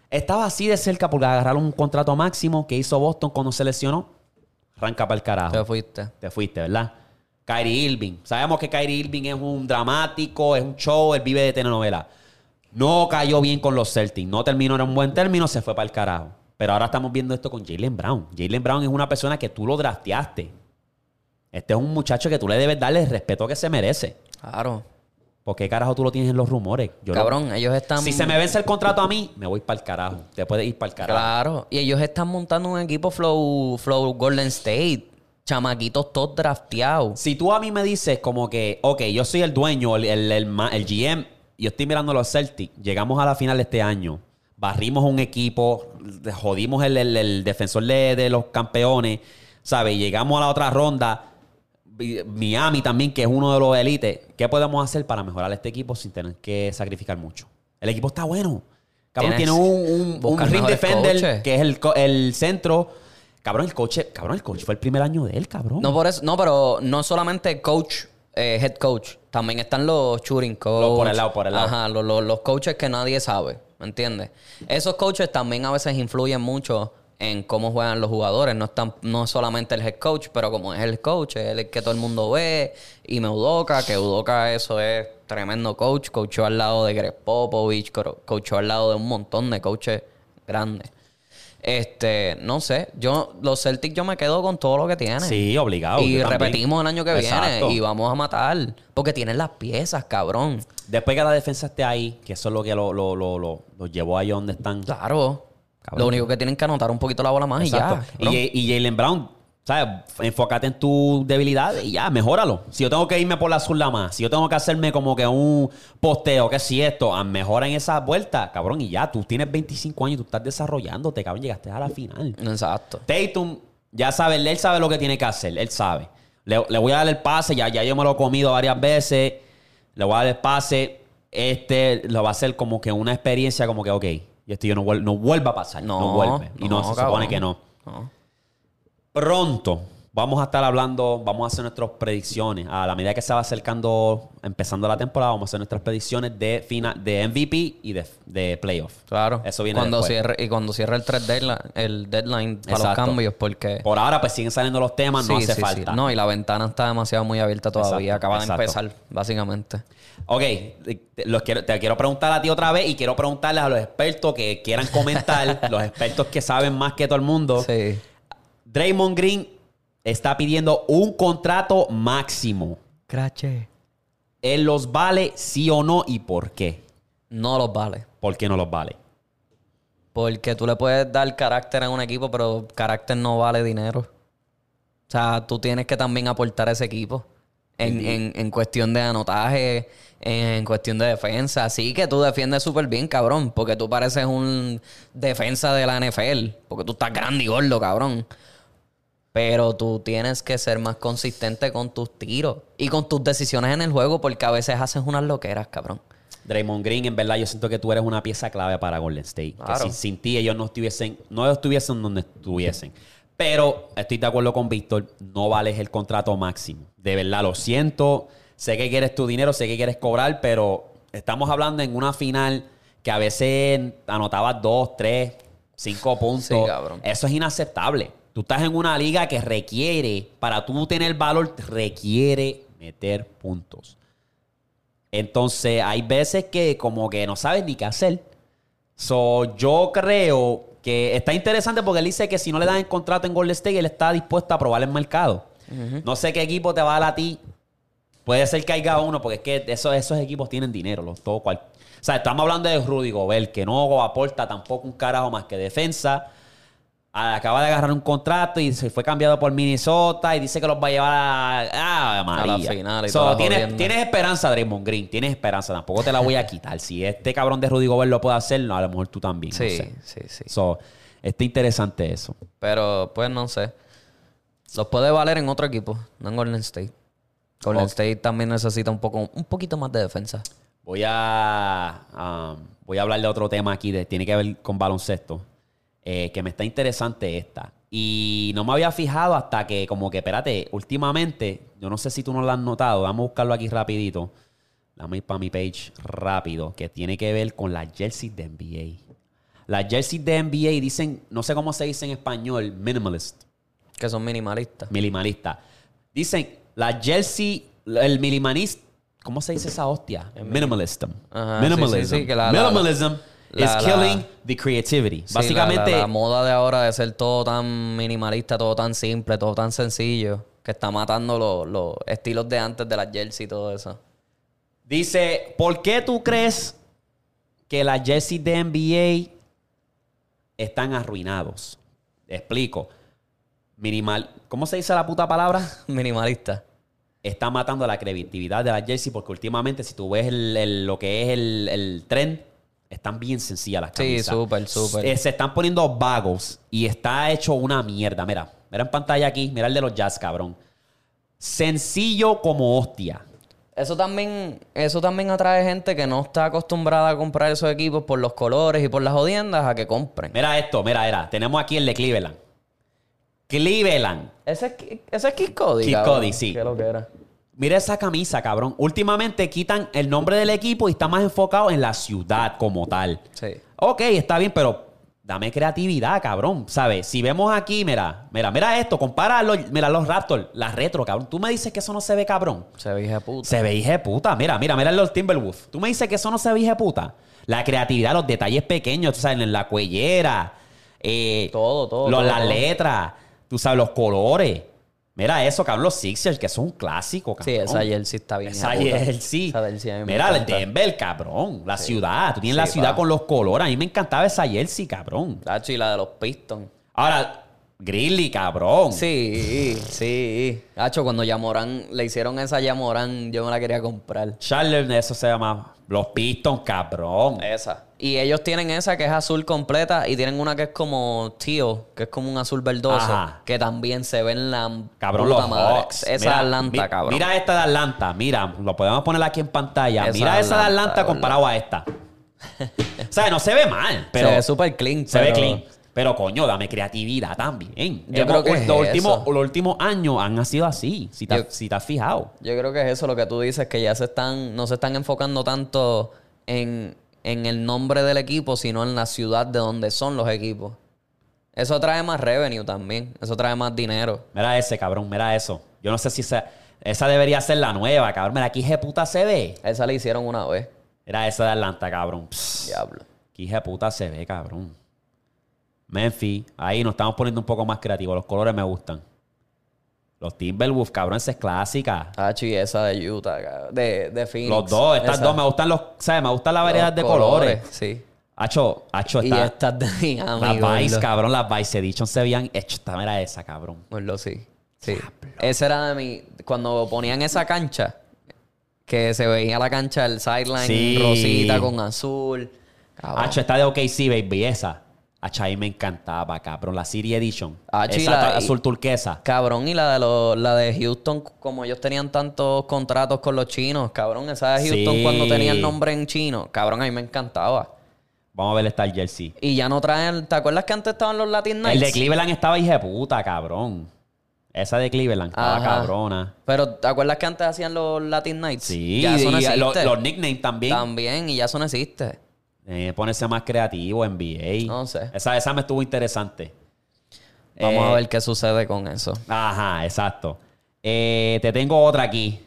Estaba así de cerca porque agarraron un contrato máximo que hizo Boston cuando se lesionó. Arranca para el carajo. Te fuiste. Te fuiste, ¿verdad? Kyrie Irving. Sabemos que Kyrie Irving es un dramático, es un show, él vive de telenovela. No cayó bien con los Celtics. No terminó en un buen término, se fue para el carajo. Pero ahora estamos viendo esto con Jalen Brown. Jalen Brown es una persona que tú lo drafteaste. Este es un muchacho que tú le debes darle el respeto que se merece. Claro. ¿Por qué carajo tú lo tienes en los rumores? Yo lo- Cabrón, ellos están. Si se me vence el contrato a mí, me voy para el carajo. Te puedes ir para el carajo. Claro. Y ellos están montando un equipo Flow, Flow Golden State. Chamaquitos todos drafteados. Si tú a mí me dices como que, ok, yo soy el dueño, el, el, el el GM, yo estoy mirando los Celtics, llegamos a la final de este año, barrimos un equipo, jodimos el, el- el defensor de, de los campeones, ¿sabes? Llegamos a la otra ronda, Miami también, que es uno de los élites. ¿Qué podemos hacer para mejorar este equipo sin tener que sacrificar mucho? El equipo está bueno. Cabrón, tiene un, un, un ring defender, coaches. que es el, el centro. Cabrón, el coche, cabrón, el coach fue el primer año de él, cabrón. No por eso, no, pero no solamente coach, eh, head coach. También están los shooting coach. Los por el lado, por el lado. Ajá, los, los- los coaches que nadie sabe. ¿Me entiendes? Esos coaches también a veces influyen mucho en cómo juegan los jugadores. No están, no es solamente el head coach, pero como es el coach, es el que todo el mundo ve. Y me Udoka, que Udoka eso es tremendo coach. Coachó al lado de Greg Popovich, co- coachó al lado de un montón de coaches grandes. Este, no sé, yo, los Celtics yo me quedo con todo lo que tienen. Sí, obligado. Y también. repetimos el año que Exacto. viene y vamos a matar. Porque tienen las piezas, cabrón. Después que la defensa esté ahí, que eso es lo que lo, lo, lo, lo- llevó ahí donde están. Claro. Cabrón. Lo único que tienen que anotar un poquito la bola más Exacto. y ya. Y, y Jalen Brown, ¿sabes? Enfócate en tu debilidad y ya, mejóralo. Si yo tengo que irme por la zurda más, si yo tengo que hacerme como que un posteo, que si esto, ah, mejora en esa vuelta, cabrón, y ya, tú tienes 25 años, tú estás desarrollándote, cabrón, llegaste a la final. Exacto. Tatum, ya sabe, él sabe lo que tiene que hacer, él sabe. Le, le voy a dar el pase, ya, ya yo me lo he comido varias veces, le voy a dar el pase, este lo va a hacer como que una experiencia como que, ok, y esto yo no, vuel- no vuelva a pasar, no, No, vuelve. Y no, no, se cabrón. supone que no. No. Pronto vamos a estar hablando, vamos a hacer nuestras predicciones. A la medida que se va acercando, empezando la temporada, vamos a hacer nuestras predicciones de, final, de MVP y de, de playoff. Claro. Eso viene cuando después. cierre Y cuando cierre el, tres deadline, el deadline para los cambios, porque... Por ahora, pues siguen saliendo los temas, no hace sí, sí. falta. No, y la ventana está demasiado muy abierta todavía. Exacto, Acaba de exacto. empezar, básicamente. Ok, te- los quiero, te quiero preguntar a ti otra vez y quiero preguntarles a los expertos que quieran comentar, los expertos que saben más que todo el mundo. Sí. Draymond Green está pidiendo un contrato máximo. Crache. ¿Él los vale sí o no y por qué? No los vale. ¿Por qué no los vale? Porque tú le puedes dar carácter a un equipo, pero carácter no vale dinero. O sea, tú tienes que también aportar a ese equipo. En, en, en cuestión de anotaje, en cuestión de defensa. Así que tú defiendes súper bien, cabrón. Porque tú pareces un defensa de la NFL. Porque tú estás grande y gordo, cabrón. Pero tú tienes que ser más consistente con tus tiros y con tus decisiones en el juego. Porque a veces haces unas loqueras, cabrón. Draymond Green, en verdad, yo siento que tú eres una pieza clave para Golden State. Que sin, sin ti ellos no estuviesen, no estuviesen donde estuviesen. Pero estoy de acuerdo con Víctor, no vales el contrato máximo. De verdad, lo siento. Sé que quieres tu dinero, sé que quieres cobrar, pero estamos hablando en una final que a veces anotabas dos, tres, cinco puntos. Sí, cabrón. Eso es inaceptable. Tú estás en una liga que requiere, para tú tener valor, requiere meter puntos. Entonces, hay veces que como que no sabes ni qué hacer. So, yo creo que está interesante porque él dice que si no le dan el contrato en Golden State, él está dispuesto a probar el mercado. No sé qué equipo te va a dar a ti. Puede ser que haya uno, porque es que esos, esos equipos tienen dinero. Los, todo cual- o sea, estamos hablando de Rudy Gobert, que no aporta tampoco un carajo más que defensa. Acaba de agarrar un contrato y se fue cambiado por Minnesota y dice que los va a llevar a, ah, María. A la final y So, toda tienes, esperanza, Draymond Green. Tienes esperanza. Tampoco te la voy a quitar. Si este cabrón de Rudy Gobert lo puede hacer, no, a lo mejor tú también. no Sí, sé. sí, sí. So, está interesante eso. Pero, pues, no sé. Los puede valer en otro equipo, no en Golden State. Golden. State también necesita un poco, un poquito más de defensa. Voy a, um, voy a hablar de otro tema aquí, de, tiene que ver con baloncesto, eh, que me está interesante esta. Y no me había fijado hasta que, como que, espérate, últimamente, yo no sé si tú no lo has notado, vamos a buscarlo aquí rapidito. Dame ir para mi page rápido, que tiene que ver con las jerseys de NBA. Las jerseys de NBA dicen, no sé cómo se dice en español, minimalist. Que son minimalistas. Minimalista. Dicen, la jersey, el minimalista, ¿cómo se dice esa hostia? Minimalism. Ajá, Minimalism. sí, sí, sí, que la- la- Minimalism la- la- killing the creativity. Sí, Básicamente, la, la- la moda de ahora de ser todo tan minimalista, todo tan simple, todo tan sencillo, que está matando los, los estilos de antes de las jersey y todo eso. dice, ¿por qué tú crees que las jerseys de NBA están arruinados? Explico. Minimal, ¿cómo se dice la puta palabra? Minimalista. está matando la creatividad de la jersey porque últimamente si tú ves el- el- lo que es el, el trend, están bien sencillas las Sí, camisas. súper, súper. Eh, se están poniendo vagos y está hecho una mierda. Mira, mira en pantalla aquí, mira el de los jazz, cabrón. Sencillo como hostia. Eso también, eso también atrae gente que no está acostumbrada a comprar esos equipos por los colores y por las jodiendas a que compren. Mira esto, mira, era. Tenemos aquí el de Cleveland. Cleveland. Ese es, ese es Kid Cody. Kid. Cody, sí. ¿Qué lo que era? Mira esa camisa, cabrón. Últimamente quitan el nombre del equipo y está más enfocado en la ciudad como tal. Sí. Ok, está bien, pero dame creatividad, cabrón. ¿Sabes? Si vemos aquí, mira, mira, mira esto, compara los, mira los Raptors, las retro, cabrón. Tú me dices que eso no se ve, cabrón. Se ve hija de puta. Se ve hija de puta. Mira, mira, mira los Timberwolves. Tú me dices que eso no se ve hija de puta. La creatividad, los detalles pequeños, tú sabes, en la cuellera. eh, Todo, todo, los- todo, las todo. letras, tú sabes, los colores. Mira eso, cabrón, los Sixers, que son un clásico, cabrón. Sí, esa jersey está bien. Esa jersey. Esa jersey a mí me Mira, el. Denver, cabrón. La ciudad. Tú tienes la ciudad pa. con los colores. A mí me encantaba esa jersey, cabrón. Tacho, y la de los Pistons. Ahora, Grizzly, cabrón. Sí, sí. Hacho, cuando Yamoran le hicieron esa Yamoran, yo me la quería comprar. Charlotte, eso se llama. Los Pistons, cabrón. Esa. Y ellos tienen esa que es azul completa y tienen una que es como teal, que es como un azul verdoso, Ajá. que también se ve en la Cabrón, puta los madre. Hawks. Esa Mira, Atlanta, mi- cabrón. Mira esta de Atlanta. Mira, lo podemos poner aquí en pantalla. Esa mira esa de Atlanta, comparado a esta. o sea, no se ve mal, pero se ve súper clean. se ve clean. Pero coño, dame creatividad también. Yo Hemos- creo que es los, últimos, los últimos años han sido así, si te, Yo- si te has fijado. Yo creo que es eso lo que tú dices, que ya se están, no se están enfocando tanto en, en el nombre del equipo, sino en la ciudad de donde son los equipos. Eso trae más revenue también. Eso trae más dinero. Mira ese, cabrón, mira eso. Yo no sé si esa, esa debería ser la nueva, cabrón. Mira, aquí puta se ve. Esa la hicieron una vez. Mira esa de Atlanta, cabrón. Diablo. Aquí puta se ve, cabrón. Memphis, ahí nos estamos poniendo un poco más creativos. Los colores me gustan. Los Timberwolves, cabrón, esa es clásica. Hacho, y esa de Utah, cabrón. de, de Phoenix. Los dos, estas Esa. dos me gustan los, ¿sabes? Me gustan la variedad Los de colores. Sí. Hacho, hacho, Y estas de Miami. Las Vice, cabrón, las Vice Edition se veían. Hecho, esta, mira esa, cabrón. Gordo, sí. Sí. Ese era de mi. Cuando ponían esa cancha, que se veía la cancha, el sideline Sí. rosita con azul. Cabrón. Hacho, está de OKC, baby, esa. Ahí me encantaba, cabrón. La City Edition. Y esa la- azul turquesa. Cabrón, y la de los, la de Houston, como ellos tenían tantos contratos con los chinos, cabrón, esa de Houston Sí. cuando tenía el nombre en chino, cabrón, a mí me encantaba. Vamos a ver esta jersey. Y ya no traen, ¿te acuerdas que antes estaban los Latin Nights? El de Cleveland estaba hija de puta, cabrón. Esa de Cleveland estaba Ajá. cabrona. Pero ¿te acuerdas que antes hacían los Latin Nights? Sí, ya eso no y existe. lo- los nicknames también. También, y ya eso no existe. Eh, ponerse más creativo, NBA. No sé. Esa, esa me estuvo interesante. Vamos Eh, a ver qué sucede con eso. Ajá, exacto. Eh, te tengo otra aquí.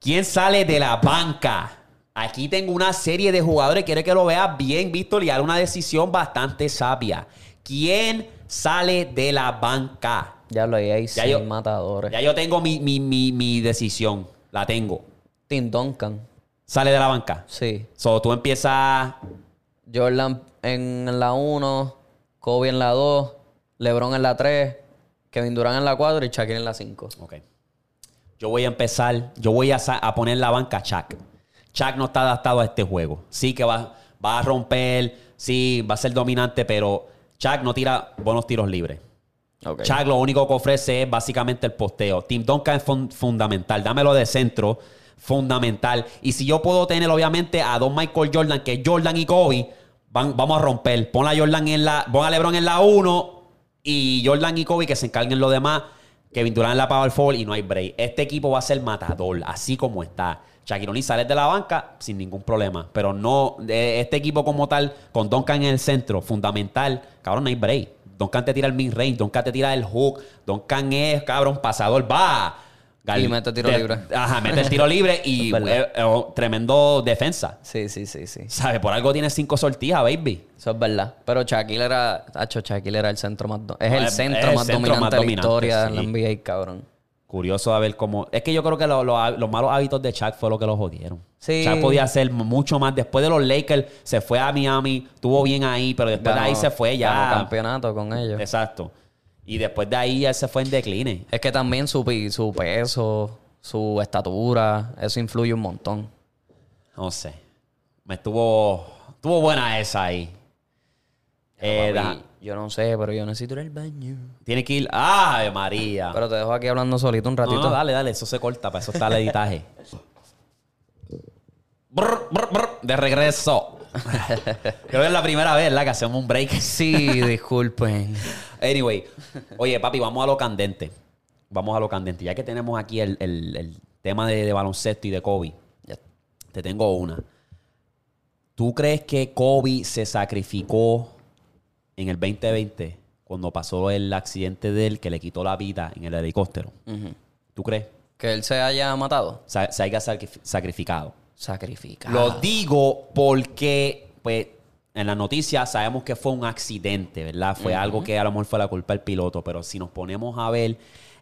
¿Quién sale de la banca? Aquí tengo una serie de jugadores. Quiero que lo veas bien, Víctor, y haga una decisión bastante sabia. ¿Quién sale de la banca? Ya lo hay Ya yo- matadores. Ya yo tengo mi, mi, mi, mi decisión. La tengo. Tim Duncan. Sale de la banca. Sí. So, tú empiezas. Jordan en la 1, Kobe en la 2, LeBron en la 3, Kevin Durant en la 4 y Shaquille en la 5. Ok. Yo voy a empezar. Yo voy a, a poner la banca a Chuck. Chuck no está adaptado a este juego. Sí que va, va a romper. Sí, va a ser dominante, pero Chuck no tira buenos tiros libres. Ok. Chuck lo único que ofrece es básicamente el posteo. Tim Duncan es fun- fundamental. Dámelo de centro. Fundamental. Y si yo puedo tener, obviamente, a dos Michael Jordan, que Jordan y Kobe, van, vamos a romper. Pon a Jordan en la. Pon a LeBron en la 1 y Jordan y Kobe que se encarguen los demás. Kevin Durant en la power forward y no hay break. Este equipo va a ser matador, así como está. Shaquille O'Neal sale de la banca sin ningún problema. Pero no, de este equipo como tal, con Duncan en el centro, fundamental, cabrón, no hay break. Duncan te tira el mid-range, Duncan te tira el hook, Duncan es, cabrón, pasador, va. Y mete tiro libre. Ajá, mete el tiro libre y eh, eh, tremendo defensa. Sí, sí, sí, sí. ¿Sabes? Por algo tiene cinco sortijas, baby. Eso es verdad. Pero Shaquille era... Hacho, Shaquille era el centro más... do- Es el centro es el más centro dominante más de la historia de la. NBA, cabrón. Curioso a ver cómo. Es que yo creo que lo- lo- los malos hábitos de Chuck fue lo que lo jodieron. Sí. Chuck podía hacer mucho más. Después de los Lakers, se fue a Miami, estuvo bien ahí, pero después de ahí Ganó- se fue ganó ya. campeonato con ellos. Exacto. Y después de ahí ya se fue en decline. Es que también su, peso, su estatura, eso influye un montón. No sé. Me estuvo. Estuvo buena esa ahí. Eh, Papi, yo no sé, pero yo necesito ir al baño. tiene que ir. ¡Ay, María! Pero te dejo aquí hablando solito un No, ratito. no, dale, dale, eso se corta, para eso está el editaje. Brr, brr, brr, de regreso. Creo que es la primera vez, ¿verdad? Que hacemos un break. Sí, disculpen. Anyway, oye, papi, vamos a lo candente. Vamos a lo candente. Ya que tenemos aquí el, el- el tema de, de baloncesto y de Kobe, te tengo una. ¿Tú crees que Kobe se sacrificó en el 2020 cuando pasó el accidente de él que le quitó la vida en el helicóptero? ¿Tú crees? Que él se haya matado. Se, se haya sacrif- sacrificado. Sacrificado. Lo digo porque, pues, en la noticia sabemos que fue un accidente, ¿verdad? Fue algo que a lo mejor fue la culpa del piloto, pero si nos ponemos a ver,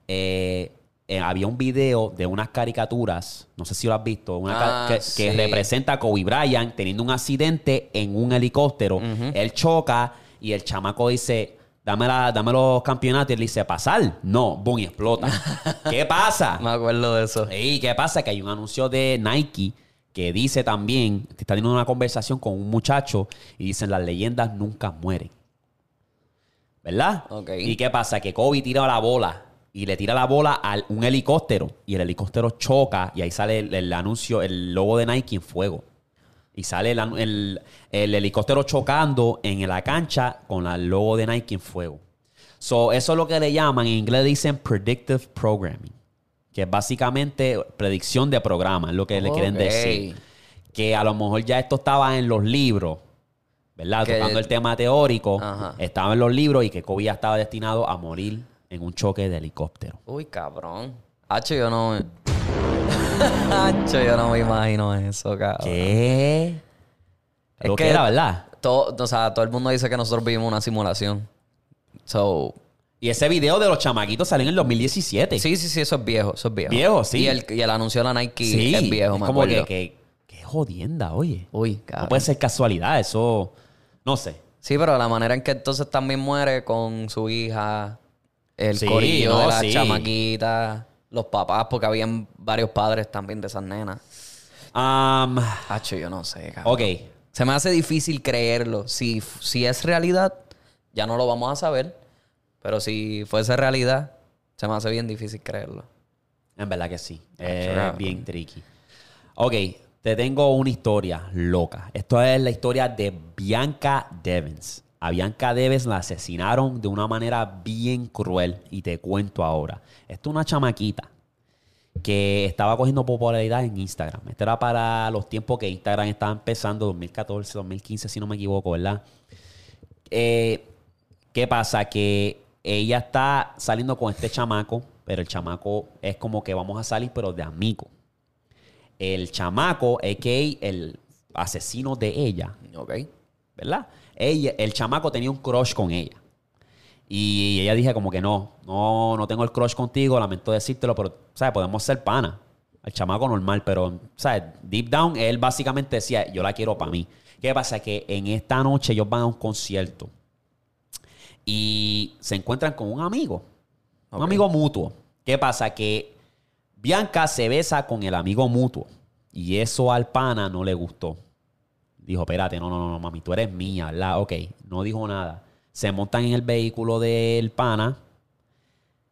eh, eh, había un video de unas caricaturas, no sé si lo has visto, una Ah, que, sí. que representa a Kobe Bryant teniendo un accidente en un helicóptero. Él choca y el chamaco dice... Dame, la- dame los campeonatos. Y él dice, ¿pasar? No, boom, y explota. ¿Qué pasa? Me acuerdo de eso. ¿Y qué pasa? Que hay un anuncio de Nike que dice también, que está teniendo una conversación con un muchacho y dicen las leyendas nunca mueren. ¿Verdad? Ok. ¿Y qué pasa? Que Kobe tira la bola y le tira la bola a un helicóptero y el helicóptero choca y ahí sale el, el anuncio, el logo de Nike en fuego. Y sale el, el- el helicóptero chocando en la cancha con el logo de Nike en fuego. So, eso es lo que le llaman, en inglés dicen predictive programming, que es básicamente predicción de programa, es lo que le quieren decir. Que a lo mejor ya esto estaba en los libros, ¿verdad? Que- Tocando el tema teórico, Ajá. estaba en los libros y que Kobe ya estaba destinado a morir en un choque de helicóptero. Uy, cabrón. Hacho, yo no... Hacho, yo no me imagino eso, cabrón. ¿Qué? Es lo que, que- era, ¿verdad? Todo, o sea, todo el mundo dice que nosotros vivimos una simulación. So, Y ese video de los chamaquitos salió en el 2017. sí, sí, sí, eso es viejo, eso es viejo. Viejo, sí. Y el, y el anuncio de la Nike Sí, es viejo, es me como acuerdo. que, que, que jodienda, oye. Uy, No cabrón. puede ser casualidad, eso... No sé. Sí, pero la manera en que entonces también muere con su hija, El Sí, corillo no, de las sí. chamaquitas, los papás, porque habían varios padres también de esas nenas. Am, Hacho, yo no sé, cabrón. ok. Se me hace difícil creerlo. Si, si es realidad, ya no lo vamos a saber. Pero si fuese realidad, se me hace bien difícil creerlo. En verdad que sí. Es bien tricky. Ok, te tengo una historia loca. Esto es la historia de Bianca Devens. A Bianca Devens la asesinaron de una manera bien cruel y te cuento ahora. Esto es una chamaquita que estaba cogiendo popularidad en Instagram. Esto era para los tiempos que Instagram estaba empezando, 2014, 2015, si no me equivoco, ¿verdad? Eh, ¿Qué pasa? Que ella está saliendo con este chamaco, pero el chamaco es como que vamos a salir, pero de amigo. El chamaco, a.k.a. el asesino de ella, Ok. ¿verdad? Ella, el chamaco tenía un crush con ella. Y ella dije como que no, no, no tengo el crush contigo, lamento decírtelo, pero, ¿sabes? Podemos ser pana. El chamaco normal, pero, ¿sabes? Deep down, él básicamente decía, yo la quiero para mí. ¿Qué pasa? Que en esta noche ellos van a un concierto y se encuentran con un amigo, un amigo mutuo. ¿Qué pasa? Que Bianca se besa con el amigo mutuo y eso al pana no le gustó. Dijo, espérate, no, no, no, mami, tú eres mía, ¿verdad? Ok, no dijo nada. Se montan en el vehículo del pana,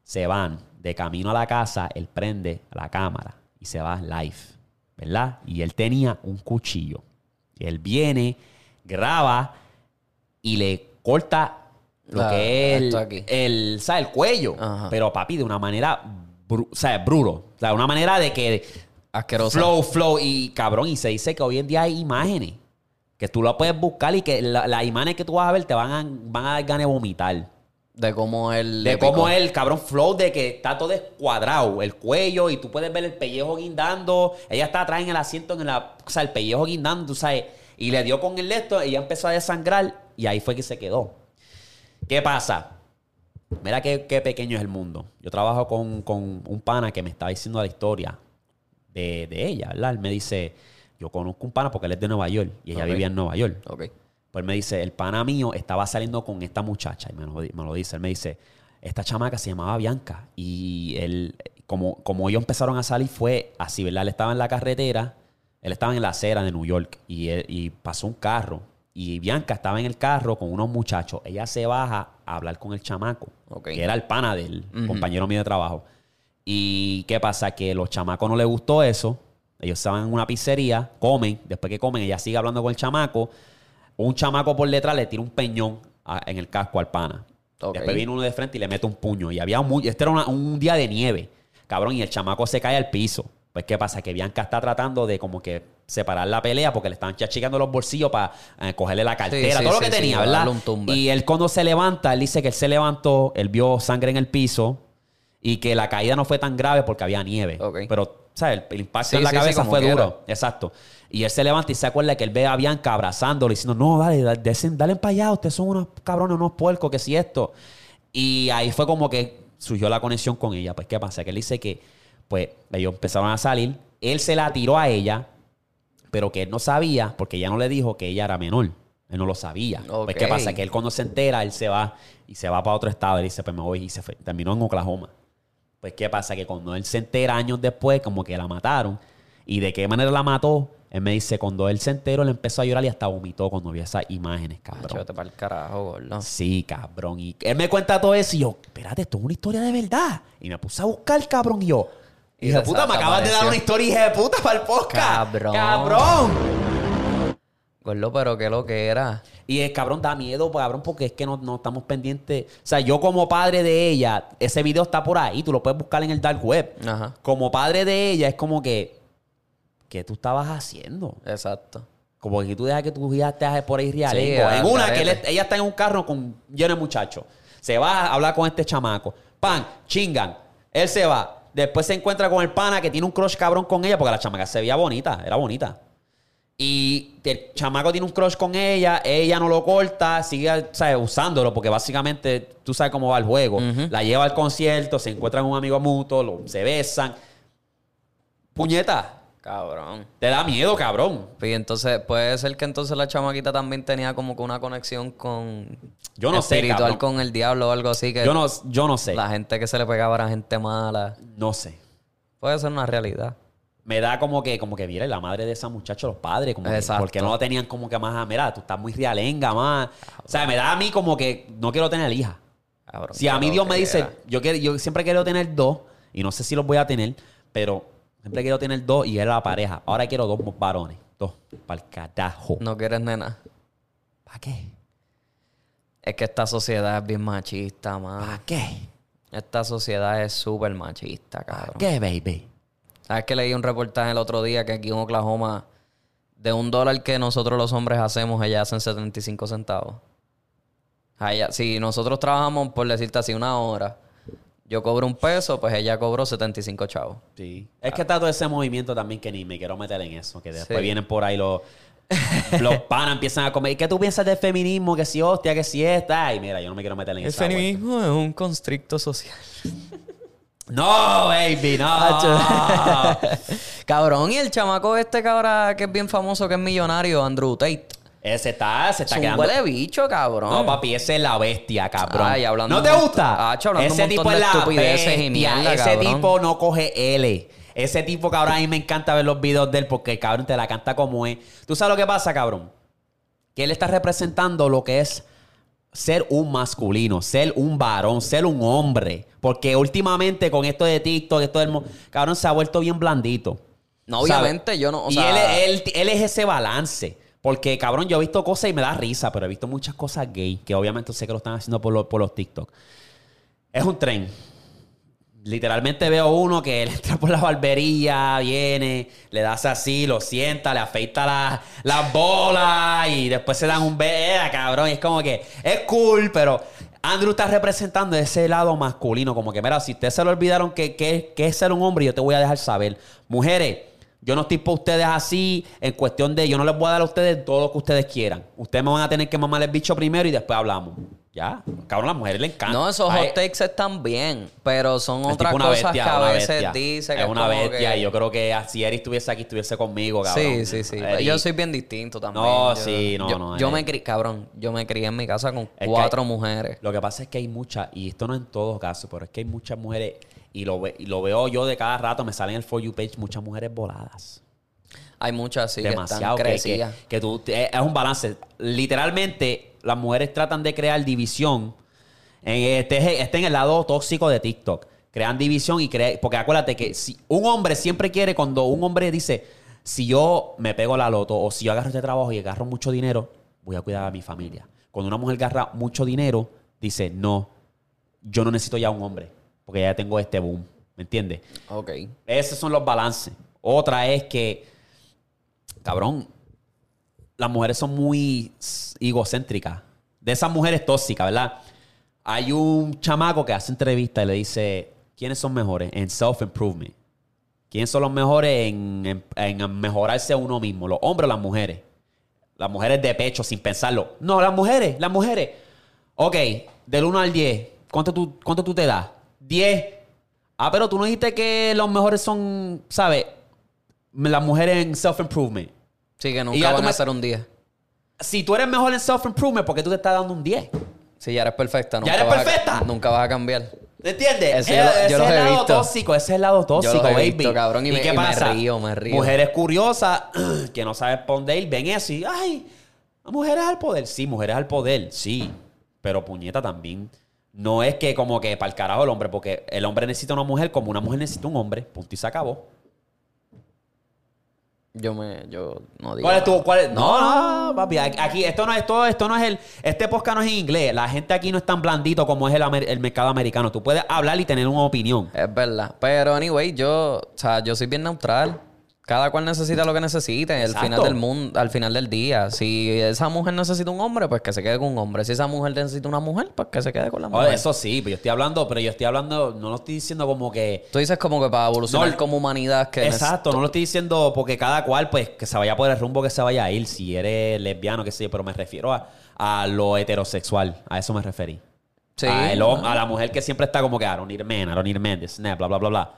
se van de camino a la casa, él prende la cámara y se va live, ¿verdad? Y él tenía un cuchillo. Él viene, graba y le corta lo que es el, el, ¿sabes? el cuello. Ajá. Pero papi, de una manera, bru- o sea, bruto. O sea, una manera de que Asquerosa. flow, flow y cabrón. Y se dice que hoy en día hay imágenes que tú las puedes buscar y que la- las imágenes que tú vas a ver te van a, van a dar ganas de vomitar. De cómo él. De cómo el cabrón flow de que está todo descuadrado, el cuello y tú puedes ver el pellejo guindando. Ella está atrás en el asiento, en la, o sea, el pellejo guindando, tú sabes. Y le dio con el esto, ella empezó a desangrar y ahí fue que se quedó. ¿Qué pasa? Mira qué, qué pequeño es el mundo. Yo trabajo con, con un pana que me estaba diciendo la historia de, de ella, ¿verdad? Él me dice, yo conozco un pana porque él es de Nueva York y ella vivía en Nueva York. Ok. Pues él me dice, el pana mío estaba saliendo con esta muchacha. Y me lo, me lo dice. Él me dice, esta chamaca se llamaba Bianca. Y él, como, como ellos empezaron a salir, fue así, ¿verdad? Él estaba en la carretera, él estaba en la acera de New York. Y, él- y pasó un carro. Y Bianca estaba en el carro con unos muchachos. Ella se baja a hablar con el chamaco, que era el pana del compañero mío de trabajo. Y qué pasa, que los chamacos no les gustó eso. Ellos estaban en una pizzería, comen, después que comen, ella sigue hablando con el chamaco. Un chamaco por detrás le tira un peñón a- en el casco al pana. Después viene uno de frente y le mete un puño. Y había muy, este era una- un día de nieve, cabrón, y el chamaco se cae al piso. Pues, ¿qué pasa? Que Bianca está tratando de como que separar la pelea porque le estaban chachicando los bolsillos para eh, cogerle la cartera, sí, todo lo que sí, tenía, ¿verdad? Y él cuando se levanta, él dice que él se levantó, él vio sangre en el piso y que la caída no fue tan grave porque había nieve. Pero, ¿sabes? El, impacto en la cabeza fue quiera. duro. Exacto. Y él se levanta y se acuerda que él ve a Bianca abrazándolo diciendo, no, dale, dale, dale para allá, ustedes son unos cabrones, unos puercos, que si esto. Y ahí fue como que surgió la conexión con ella. Pues, ¿qué pasa? Que él dice que, pues, ellos empezaron a salir, él se la tiró a ella, pero que él no sabía, porque ella no le dijo que ella era menor. Él no lo sabía. Pues, ¿qué pasa? Que él cuando se entera, él se va y se va para otro estado. Él dice, pues me voy y se fue. Terminó en Oklahoma. Pues, ¿qué pasa? Que cuando él se entera años después, como que la mataron. ¿Y de qué manera la mató? Él me dice, cuando él se enteró, él empezó a llorar y hasta vomitó cuando vio esas imágenes, cabrón. Chúvate para el carajo, gordo. Sí, cabrón. Y él me cuenta todo eso y yo, espérate, esto es una historia de verdad. Y me puse a buscar, cabrón, y yo. Y de puta, me acabas de dar una historia, hija de puta, para el podcast. Cabrón. Cabrón. Gordo, pero qué lo que era. Y el cabrón da miedo, cabrón, porque es que no, no estamos pendientes. O sea, yo como padre de ella, ese video está por ahí, tú lo puedes buscar en el dark web. Ajá. Como padre de ella, es como que, ¿qué tú estabas haciendo? Exacto. Como que tú dejas que tu hija esté por ahí realengo. Sí, en una, que él- ella está en un carro con lleno de muchachos. Se va a hablar con este chamaco. Pan, chingan. Él se va. Después se encuentra con el pana que tiene un crush cabrón con ella porque la chamaca se veía bonita, era bonita. Y el chamaco tiene un crush con ella, ella no lo corta, sigue ¿sabes? usándolo porque básicamente tú sabes cómo va el juego. La lleva al concierto, se encuentran un amigo mutuo, lo- se besan. Puñeta, Cabrón. Te da miedo, cabrón. Y entonces, puede ser que entonces la chamaquita también tenía como que una conexión con... Yo no sé, Espiritual con el diablo o algo así. Que Yo no, yo no sé. La gente que se le pegaba era gente mala. No sé. Puede ser una realidad. Me da como que, como que, mira, la madre de esa muchacha, los padres, como que, Exacto. porque no lo tenían como que más, mira, tú estás muy realenga, más. O sea, me da a mí como que no quiero tener hija. Cabrón, Si a mí Dios me que dice, era. yo, quiero, yo siempre quiero tener dos, y no sé si los voy a tener, pero siempre quiero tener dos y era la pareja. Ahora quiero dos varones. Dos. Para el carajo. No quieres nena. ¿Para qué? Es que esta sociedad es bien machista, man. ¿Para qué? Esta sociedad es súper machista, ¿Para cabrón. qué, baby? ¿Sabes que leí un reportaje el otro día que aquí en Oklahoma, de un dólar que nosotros los hombres hacemos, ellas hacen 75 centavos? Allá, si nosotros trabajamos, por decirte así, una hora, yo cobro un peso, pues ella cobró 75 chavos. Sí. Es que está todo ese movimiento también que ni me quiero meter en eso. Que después Sí. vienen por ahí los, los panas, empiezan a comer. ¿Y qué tú piensas del feminismo? Que si hostia, que si esta. Ay, mira, yo no me quiero meter en El esa vuelta. feminismo es un constricto social. No, baby, no. Cabrón, y el chamaco este, cabra, que es bien famoso, que es millonario, Andrew Tate. Ese está, se está Es un quedando. huele bicho, cabrón. No, papi, ese es la bestia, cabrón. Ay, hablando ¿No te gusta? Hablando ese un tipo es de la estupideces y mierda, Ese cabrón. tipo no coge L. Ese tipo, cabrón, a mí me encanta ver los videos de él porque cabrón te la canta como es. ¿Tú sabes lo que pasa, cabrón? Que él está representando lo que es ser un masculino, ser un varón, ser un hombre. Porque últimamente con esto de TikTok, esto del... Cabrón, se ha vuelto bien blandito. No, ¿sabes? obviamente, yo no. O y sea, él, él- él es ese balance. Porque, cabrón, yo he visto cosas y me da risa, pero he visto muchas cosas gay, que obviamente sé que lo están haciendo por, los- por los TikTok. Es un tren. Literalmente veo uno que entra por la barbería, viene, le das así, lo sienta, le afeita la- las bolas y después se dan un beso, cabrón. Y es como que es cool, pero Andrew está representando ese lado masculino. Como que, mira, si ustedes se lo olvidaron que, que, que es ser un hombre, yo te voy a dejar saber. Mujeres, yo no estoy para ustedes así en cuestión de yo no les voy a dar a ustedes todo lo que ustedes quieran. Ustedes me van a tener que mamar el bicho primero y después hablamos. Ya, cabrón, a las mujeres le encanta. no, esos Ay, hot takes están bien, pero son otras cosas bestia, que a veces dice que es una bestia que- y yo creo que si Eri estuviese aquí estuviese conmigo, cabrón. Sí, sí, sí. Eri- Yo soy bien distinto también. No, Yo- sí, no, yo, no, Yo me crié, cabrón, yo me crié en mi casa con cuatro hay- mujeres. Lo que pasa es que hay muchas, y esto no en todos casos, pero es que hay muchas mujeres, y lo, ve- y lo veo yo de cada rato, me salen en el For You page muchas mujeres voladas. Hay muchas así Demasiado. que Que, están que, tú, es, un balance. Literalmente, las mujeres tratan de crear división. En este, este en el lado tóxico de TikTok. Crean división y crean. Porque acuérdate que si un hombre siempre quiere, cuando un hombre dice, si yo me pego la loto o si yo agarro este trabajo y agarro mucho dinero, voy a cuidar a mi familia. Cuando una mujer agarra mucho dinero, dice, no, yo no necesito ya un hombre, porque ya tengo este boom. ¿Me entiendes? Ok. Esos son los balances. Otra es que, cabrón, las mujeres son muy egocéntricas. De esas mujeres tóxicas, ¿verdad? Hay un chamaco que hace entrevista y le dice, ¿quiénes son mejores en self-improvement? ¿Quiénes son los mejores en, en- en mejorarse a uno mismo? ¿Los hombres o las mujeres? Las mujeres de pecho, sin pensarlo. No, las mujeres, las mujeres. Ok, del 1 al 10, ¿cuánto tú, cuánto tú te das? 10. Ah, pero tú no dijiste que los mejores son, ¿sabes? Las mujeres en self-improvement. Sí, que Y nunca ya tú van me- a ser un 10. Si tú eres mejor en self-improvement, ¿por qué tú te estás dando un 10? Si ya eres perfecta, ¿Ya nunca eres vas a- perfecta? nunca vas a cambiar. ¿Me entiendes? Ese yo los es el lado visto. tóxico, ese es el lado tóxico, los he baby. cabrón, y me- qué y me pasa? río, me río. Mujeres curiosas que no saben responder, ven eso y, ay, mujeres al poder. Sí, mujeres al poder, sí. Pero puñeta también. No es que como que para el carajo el hombre, porque el hombre necesita una mujer como una mujer necesita un hombre. Punto y se acabó. Yo me, yo no digo. ¿Cuál es tu, cuál es- No, no, papi. Aquí, esto no es todo, esto no es el. Este podcast no es en inglés. La gente aquí no es tan blandito como es el, el mercado americano. Tú puedes hablar y tener una opinión. Es verdad. Pero, anyway, yo, o sea, yo soy bien neutral. Cada cual necesita lo que necesite. Al final del mundo, al final del día. Si esa mujer necesita un hombre, pues que se quede con un hombre. Si esa mujer necesita una mujer, pues que se quede con la Oye, mujer. eso sí, pero yo estoy hablando, pero yo estoy hablando, no lo estoy diciendo como que. Tú dices como que para evolucionar No, como humanidad que Exacto, no lo estoy diciendo porque cada cual, pues, que se vaya por el rumbo que se vaya a ir. Si eres lesbiano, qué sé yo, pero me refiero a, a lo heterosexual. A eso me referí. Sí. A, el a la mujer que siempre está como que, I don't need a man, I don't need a man, this that, bla, bla, bla, bla.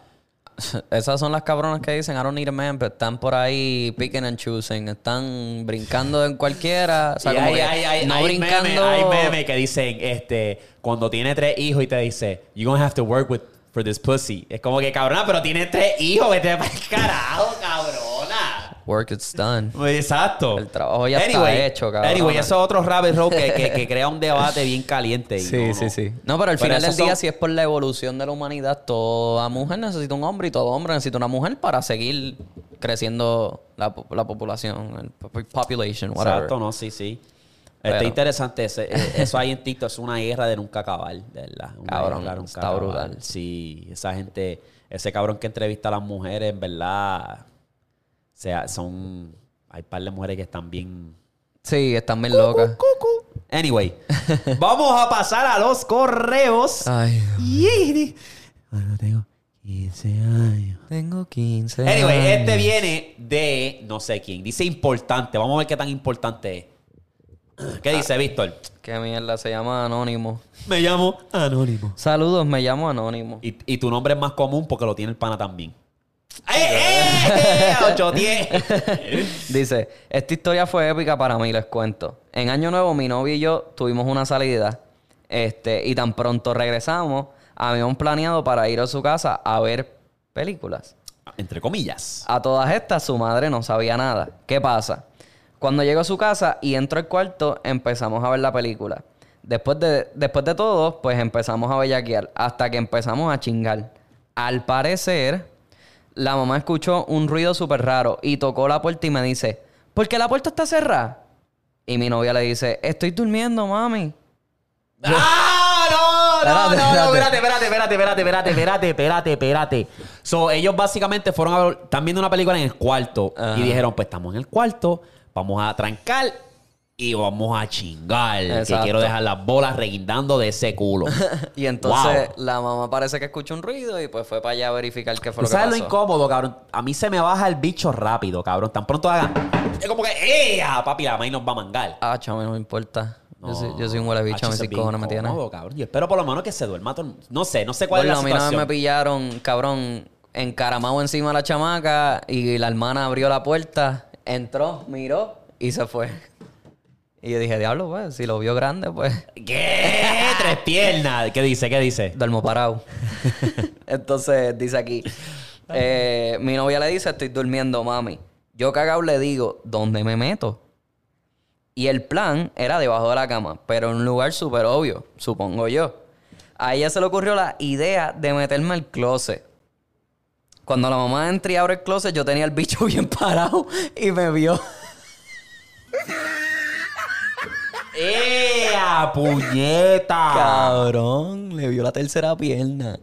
Esas son las cabronas que dicen I don't need a man, pero están por ahí picking and choosing, están brincando en cualquiera, o sea, Y como hay, que hay, hay, no hay brincando. memes, hay memes que dicen, este, cuando tiene tres hijos y te dice, you're gonna have to work with, for this pussy. Es como que, cabrona, pero tiene tres hijos, vete para el carajo, cabrona. Work it's done. Exacto. El trabajo ya está hecho, cabrona. Anyway, eso es otro rabbit hole que, que, que crea un debate bien caliente. y Sí, no, sí, sí. No, pero al Pero final del día, son- si es por la evolución de la humanidad, toda mujer necesita un hombre y todo hombre necesita una mujer para seguir creciendo la, la población, el po- population, whatever. Exacto, no, sí, sí. Pero- Está interesante. ese- eh, eso ahí en TikTok es una guerra de nunca acabar, de verdad. Una Cabrón, guerra nunca está acabar. brutal. Sí, esa gente, ese cabrón que entrevista a las mujeres, en verdad, sea, son, hay par de mujeres que están bien... Sí, están bien locas. Anyway, vamos a pasar a los correos. Ay, Y- Bueno, tengo 15 años. tengo 15 Anyway, años. este viene de no sé quién. Dice importante. Vamos a ver qué tan importante es. ¿Qué dice Víctor? Qué mierda, se llama Anónimo. Me llamo Anónimo. Saludos, me llamo Anónimo. Y, y tu nombre es más común porque lo tiene el pana también. ¡Eh, eh! 810. Dice, esta historia fue épica para mí, les cuento. En Año Nuevo, mi novio y yo tuvimos una salida. Este, y tan pronto regresamos, habíamos planeado para ir a su casa a ver películas. Entre comillas. A todas estas, su madre no sabía nada. ¿Qué pasa? Cuando llego a su casa y entro al cuarto, empezamos a ver la película. Después de, después de todo, pues empezamos a bellaquear hasta que empezamos a chingar. Al parecer, la mamá escuchó un ruido súper raro y tocó la puerta y me dice, ¿por qué la puerta está cerrada? Y mi novia le dice, estoy durmiendo, mami. ¡Ah! No, no, Espérate, no, no, espérate. espérate, espérate, espérate, espérate, espérate, espérate, espérate. So, ellos básicamente fueron a ver, están viendo una película en el cuarto y dijeron, pues estamos en el cuarto, vamos a trancar y vamos a chingar. Que quiero dejar las bolas reguindando de ese culo. Y entonces Wow. la mamá parece que escuchó un ruido y pues fue para allá a verificar qué fue ¿Tú lo que sabes lo incómodo, cabrón? A mí se me baja el bicho rápido, cabrón. Tan pronto hagan. Es como que, ¡ea! Papi, la maíz nos va a mangar. Ah, chamo, no me importa. yo, soy, yo soy un huele bicho, a mí cojones me tiene. cabrón. Yo espero por lo menos que se duerma todo. No sé, no sé cuál Bueno, es a la mí no me pillaron, cabrón, encaramado encima de la chamaca y la hermana abrió la puerta, entró, miró y se fue. Y yo dije, diablo, pues, si lo vio grande, pues, ¿Qué? Tres piernas. ¿Qué dice? ¿Qué dice? duermo parado. Entonces, dice aquí, eh, mi novia le dice, estoy durmiendo, mami. Yo cagado le digo, ¿dónde me meto? Y el plan era debajo de la cama, pero en un lugar súper obvio, supongo yo. A ella se le ocurrió la idea de meterme al closet. Cuando la mamá entra y abre el closet, yo tenía el bicho bien parado y me vio. ¡Ea, puñeta! Cabrón, le vio la tercera pierna.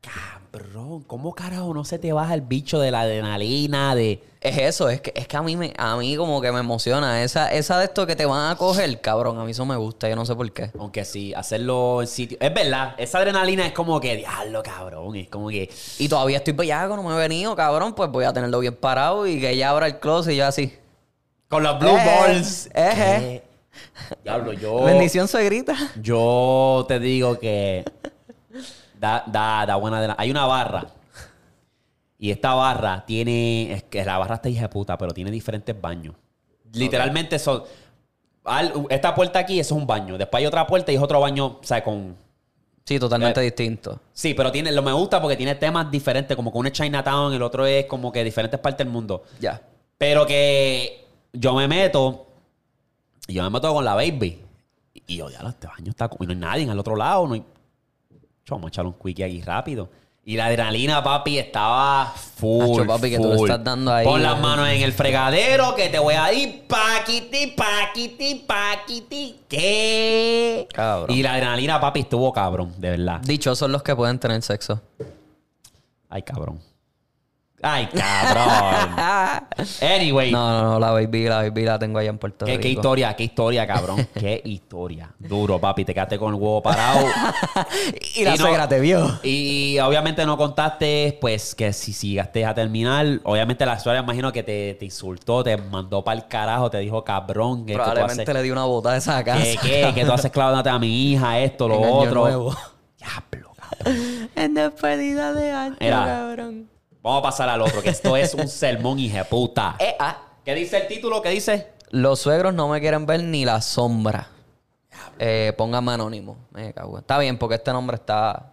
Cabrón, ¿cómo carajo no se te baja el bicho de la adrenalina? De. Es eso, es que, es que a mí me, a mí como que me emociona. Esa, esa de esto que te van a coger, cabrón, a mí eso me gusta, yo no sé por qué. Aunque sí, hacerlo en sitio. Es verdad, esa adrenalina es como que, diablo, cabrón. Es como que. Y todavía estoy bellaco, no me he venido, cabrón, pues voy a tenerlo bien parado y que ella abra el closet y yo así. Con los blue Eh, balls. eh, eh. Diablo, yo. Bendición suegrita. Yo te digo que. Da, da, da buena adrenalina. Hay una barra. Y esta barra tiene. Es que la barra está hija de puta, pero tiene diferentes baños. Literalmente son. al- esta puerta aquí, eso es un baño. Después hay otra puerta y es otro baño, o sea, con. Sí, totalmente Eh, distinto. Sí, pero tiene, lo me gusta porque tiene temas diferentes, como que uno es Chinatown, el otro es como que diferentes partes del mundo. Ya. Pero que yo me meto, y yo me meto con la baby. Y, yo, ya, este baño está. Y no hay nadie en el otro lado, no hay. Yo, vamos a echarle un quickie aquí rápido. Y la adrenalina, papi, estaba full. Papi, que tú full. estás dando ahí. Pon las manos en el fregadero que te voy a ir paquiti, paquiti, paquiti. ¿Qué? Cabrón. Y la adrenalina, papi, estuvo cabrón, de verdad. Dichosos los que pueden tener sexo. Ay, cabrón. Ay, cabrón. anyway. No, no, no, la baby, la baby la tengo allá en Puerto ¿Qué, Rico. qué historia, qué historia, cabrón. qué historia. Duro, papi. Te quedaste con el huevo parado. y la no- suegra te vio. Y obviamente no contaste, pues, que si llegaste a terminar, obviamente la historia imagino que te, te insultó, te mandó para el carajo, te dijo cabrón, que, Probablemente haces, le di una bota de esa casa. que, que, que tú haces clavándote a mi hija, esto, lo En Año otro. Nuevo. Diablo, cabrón. En despedida de año, Era. cabrón. Vamos a pasar al otro, que esto es un sermón hijeputa. Eh, ah. ¿Qué dice el título? ¿Qué dice? Los suegros no me quieren ver ni la sombra. Eh, póngame anónimo. Me cago. Está bien, porque este nombre está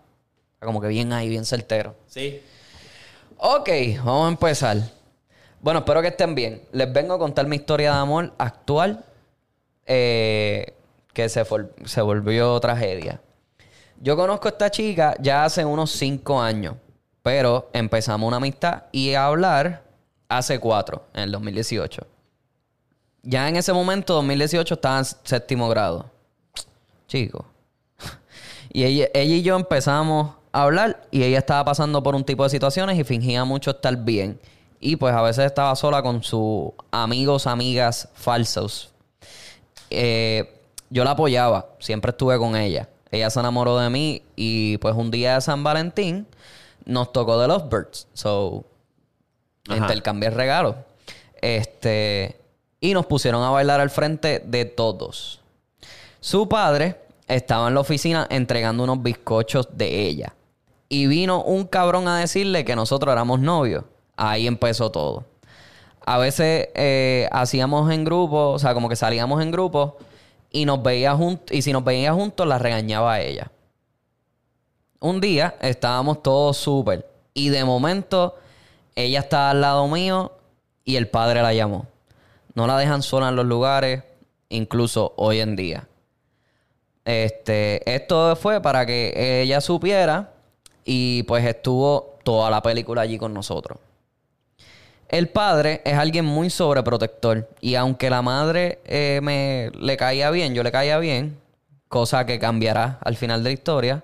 como que bien ahí, bien certero. Sí. Ok, vamos a empezar. Bueno, espero que estén bien. Les vengo a contar mi historia de amor actual eh, que se, se volvió tragedia. Yo conozco a esta chica ya hace unos cinco años, pero empezamos una amistad y a hablar hace cuatro, en el 2018. Ya en ese momento, 2018, estaba en séptimo grado. Chico. Y ella, ella y yo empezamos a hablar y ella estaba pasando por un tipo de situaciones y fingía mucho estar bien. Y pues a veces estaba sola con sus amigos, amigas falsos. Eh, yo la apoyaba, siempre estuve con ella. Ella se enamoró de mí y pues un día de San Valentín nos tocó de los Birds. So, Ajá. intercambié regalos. Este, y nos pusieron a bailar al frente de todos. Su padre estaba en la oficina entregando unos bizcochos de ella. Y vino un cabrón a decirle que nosotros éramos novios. Ahí empezó todo. A veces eh, hacíamos en grupo, o sea, como que salíamos en grupo y nos veía juntos, y si nos veía juntos, la regañaba a ella. Un día estábamos todos súper. Y de momento, ella estaba al lado mío y el padre la llamó. No la dejan sola en los lugares, incluso hoy en día. Este, esto fue para que ella supiera y pues estuvo toda la película allí con nosotros. El padre es alguien muy sobreprotector y aunque la madre eh, me le caía bien, yo le caía bien, cosa que cambiará al final de la historia.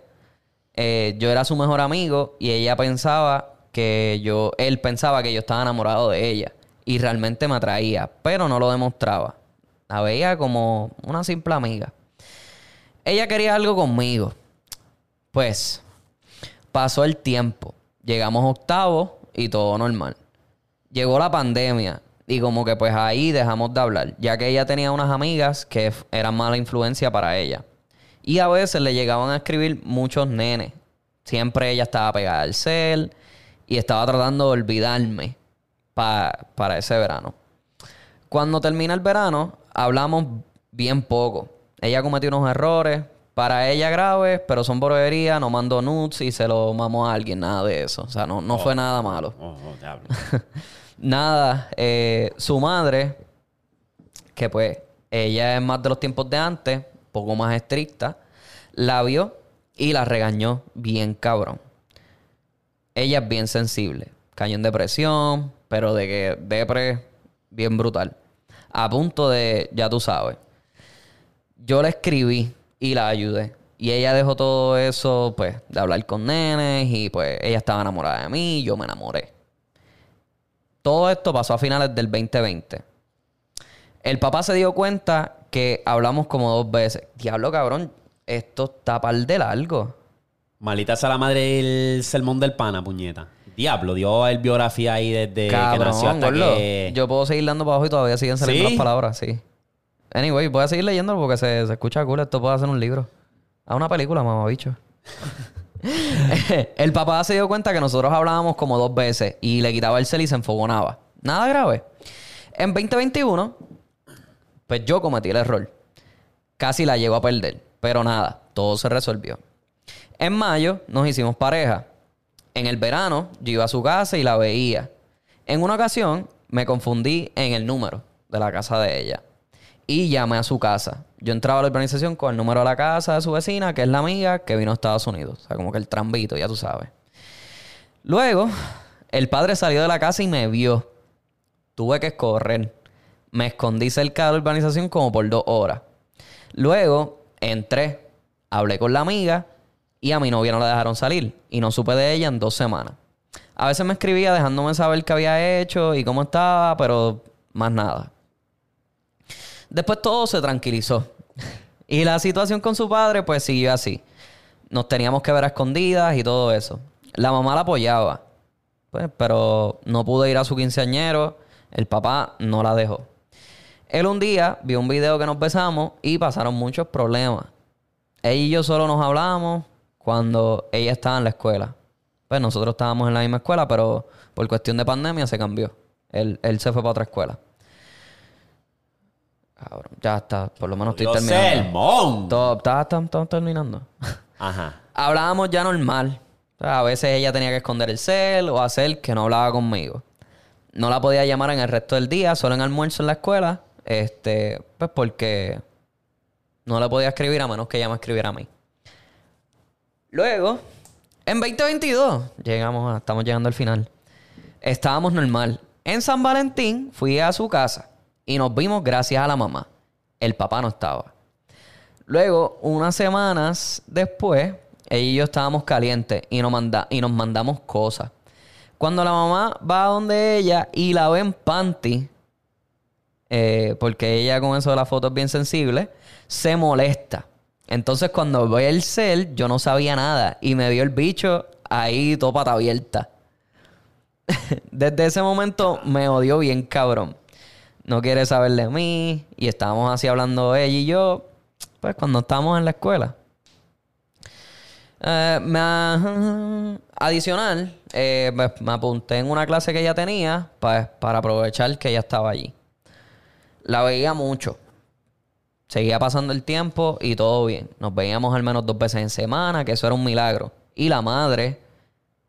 Eh, yo era su mejor amigo y ella pensaba que yo, él pensaba que yo estaba enamorado de ella y realmente me atraía, pero no lo demostraba. La veía como una simple amiga. Ella quería algo conmigo. Pues pasó el tiempo. Llegamos octavo y todo normal. Llegó la pandemia y como que pues ahí dejamos de hablar, ya que ella tenía unas amigas que eran mala influencia para ella. Y a veces le llegaban a escribir muchos nenes. Siempre ella estaba pegada al cel y estaba tratando de olvidarme pa- para ese verano. Cuando termina el verano, hablamos bien poco. Ella cometió unos errores, para ella graves, pero son boberías, no mandó nudes y se lo mamó a alguien, nada de eso. O sea, no, no fue nada malo. Oh, oh, diablo. Nada, eh, su madre, que pues ella es más de los tiempos de antes, poco más estricta, la vio y la regañó bien cabrón. Ella es bien sensible, cayó en depresión, pero de que depre bien brutal. A punto de, ya tú sabes. Yo la escribí y la ayudé. Y ella dejó todo eso, pues, de hablar con nenes y pues ella estaba enamorada de mí y yo me enamoré. Todo esto pasó a finales del 2020. El papá se dio cuenta que hablamos como dos veces. Diablo, cabrón, esto está par de largo. Malita sea la madre del sermón del pana, puñeta. Diablo, dio el biografía ahí desde que nació Cabrón, hasta gordo. que... Yo puedo seguir dando para abajo y todavía siguen saliendo ¿Sí? las palabras, sí. Anyway, voy a seguir leyendo porque se, se escucha cool. Esto puede hacer un libro. A una película, mamabicho. el papá se dio cuenta que nosotros hablábamos como dos veces y le quitaba el cel y se enfogonaba. Nada grave. En 2021, pues yo cometí el error. Casi la llego a perder. Pero nada, todo se resolvió. En mayo nos hicimos pareja. En el verano yo iba a su casa y la veía. En una ocasión me confundí en el número de la casa de ella. Y llamé a su casa. Yo entraba a la urbanización con el número de la casa de su vecina, que es la amiga que vino a Estados Unidos. O sea, como que el trambito, ya tú sabes. Luego, el padre salió de la casa y me vio. Tuve que correr. Me escondí cerca de la urbanización como por dos horas. Luego, entré, hablé con la amiga y a mi novia no la dejaron salir. Y no supe de ella en dos semanas. A veces me escribía dejándome saber qué había hecho y cómo estaba, pero más nada. Después todo se tranquilizó. Y la situación con su padre, pues siguió así. Nos teníamos que ver a escondidas y todo eso. La mamá la apoyaba. Pues, pero no pude ir a su quinceañero. El papá no la dejó. Él un día vio un video que nos besamos y pasaron muchos problemas. Ella y yo solo nos hablábamos cuando ella estaba en la escuela. Pues nosotros estábamos en la misma escuela, pero por cuestión de pandemia se cambió. Él, él se fue para otra escuela. Cabrón, ya está. Por lo menos estoy terminando. sermón. Todo- está- está- Estamos terminando. Ajá. Hablábamos ya normal. O sea, a veces ella tenía que esconder el cel o hacer que no hablaba conmigo. No la podía llamar en el resto del día, solo en almuerzo en la escuela. Este, pues porque no le podía escribir a menos que ella me escribiera a mí. Luego, en 2022, llegamos estamos llegando al final. Estábamos normal. En San Valentín fui a su casa y nos vimos gracias a la mamá. El papá no estaba. Luego, unas semanas después, ella y yo estábamos calientes y nos, manda- y nos mandamos cosas. Cuando la mamá va a donde ella y la ve en panty, eh, porque ella con eso de la foto es bien sensible, se molesta. Entonces, cuando ve el cel, yo no sabía nada y me dio el bicho ahí, todo pata abierta. Desde ese momento me odió bien cabrón. No quiere saber de mí. Y estábamos así hablando ella y yo. Pues cuando estábamos en la escuela. Eh, adicional, eh, me, me apunté en una clase que ella tenía pues, para aprovechar que ella estaba allí. La veía mucho. Seguía pasando el tiempo y todo bien. Nos veíamos al menos dos veces en semana, que eso era un milagro. Y la madre,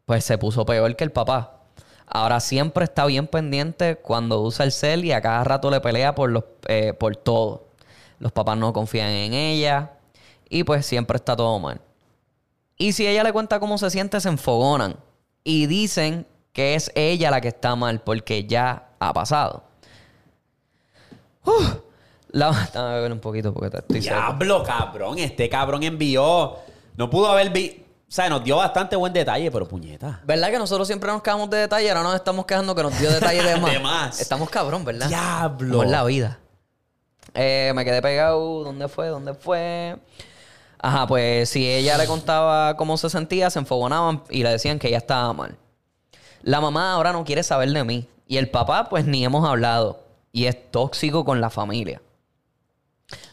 pues se puso peor que el papá. Ahora siempre está bien pendiente cuando usa el cel y a cada rato le pelea por, los, eh, por todo. Los papás no confían en ella y pues siempre está todo mal. Y si ella le cuenta cómo se siente, se enfogonan y dicen que es ella la que está mal porque ya ha pasado. Uf. La... Dame beber un poquito porque estoy seco. Diablo, cabrón. Este cabrón envió. No pudo haber vi. O sea, nos dio bastante buen detalle, pero puñeta. ¿Verdad que nosotros siempre nos quedamos de detalle? Ahora nos estamos quejando que nos dio detalle de más. De más. Estamos cabrón, ¿verdad? Diablo. Como es la vida. Eh, me quedé pegado. ¿Dónde fue? ¿Dónde fue? Ajá, pues si ella le contaba cómo se sentía, se enfogonaban y le decían que ella estaba mal. La mamá ahora no quiere saber de mí. Y el papá, pues ni hemos hablado. Y es tóxico con la familia.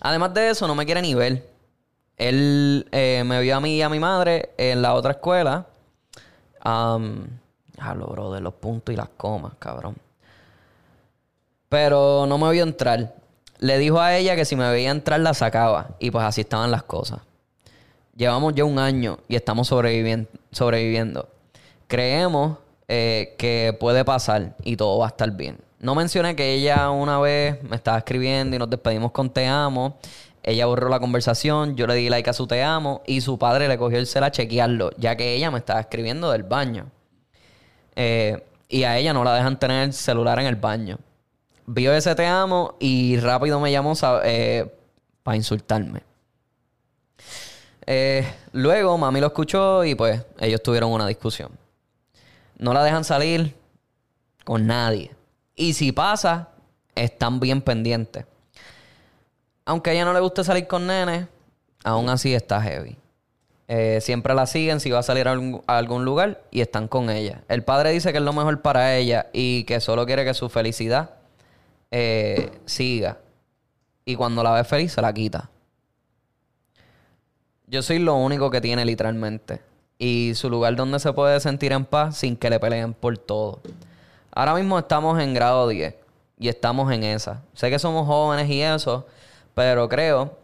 Además de eso, no me quiere ni ver. Él eh, me vio a mí y a mi madre en la otra escuela. Um, lo bro, de los puntos y las comas, cabrón. Pero no me vio entrar. Le dijo a ella que si me veía entrar la sacaba. Y pues así estaban las cosas. Llevamos ya un año y estamos sobreviviendo. sobreviviendo. Creemos eh, que puede pasar y todo va a estar bien. No mencioné que ella una vez me estaba escribiendo y nos despedimos con te amo. Ella borró la conversación, yo le di like a su te amo y su padre le cogió el cel a chequearlo, ya que ella me estaba escribiendo del baño. Eh, y a ella no la dejan tener el celular en el baño. Vio ese te amo y rápido me llamó para insultarme. Eh, luego mami lo escuchó y pues ellos tuvieron una discusión. No la dejan salir con nadie. Y si pasa, están bien pendientes. Aunque a ella no le guste salir con nenes, aún así está heavy. Eh, siempre la siguen si va a salir a algún, lugar y están con ella. El padre dice que es lo mejor para ella y que solo quiere que su felicidad eh, siga. Y cuando la ve feliz, se la quita. Yo soy lo único que tiene literalmente. Y su lugar donde se puede sentir en paz sin que le peleen por todo. Ahora mismo estamos en grado 10 y estamos en esa. Sé que somos jóvenes y eso, pero creo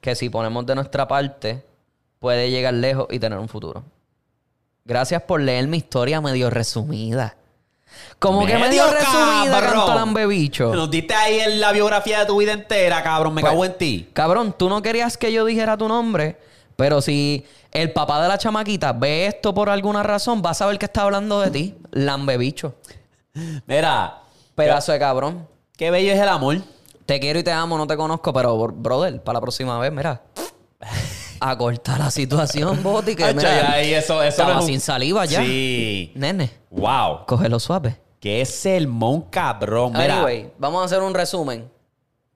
que si ponemos de nuestra parte, puede llegar lejos y tener un futuro. Gracias por leer mi historia medio resumida. Como que medio resumida, cabrón. lambebicho. Nos diste ahí en la biografía de tu vida entera, cabrón. Me Pues, cago en ti. Cabrón, tú no querías que yo dijera tu nombre, pero si el papá de la chamaquita ve esto por alguna razón, va a saber que está hablando de ti. Lambebicho. Mira, Pedazo de cabrón. qué bello es el amor. Te quiero y te amo, no te conozco, pero bro- brother, para la próxima vez, mira. A cortar la situación, Boti, que mira, y eso, eso estaba no es un- sin saliva ya. Sí. Nene, Wow. cógelo suave. Qué sermón, cabrón. Mira. Anyway, vamos a hacer un resumen.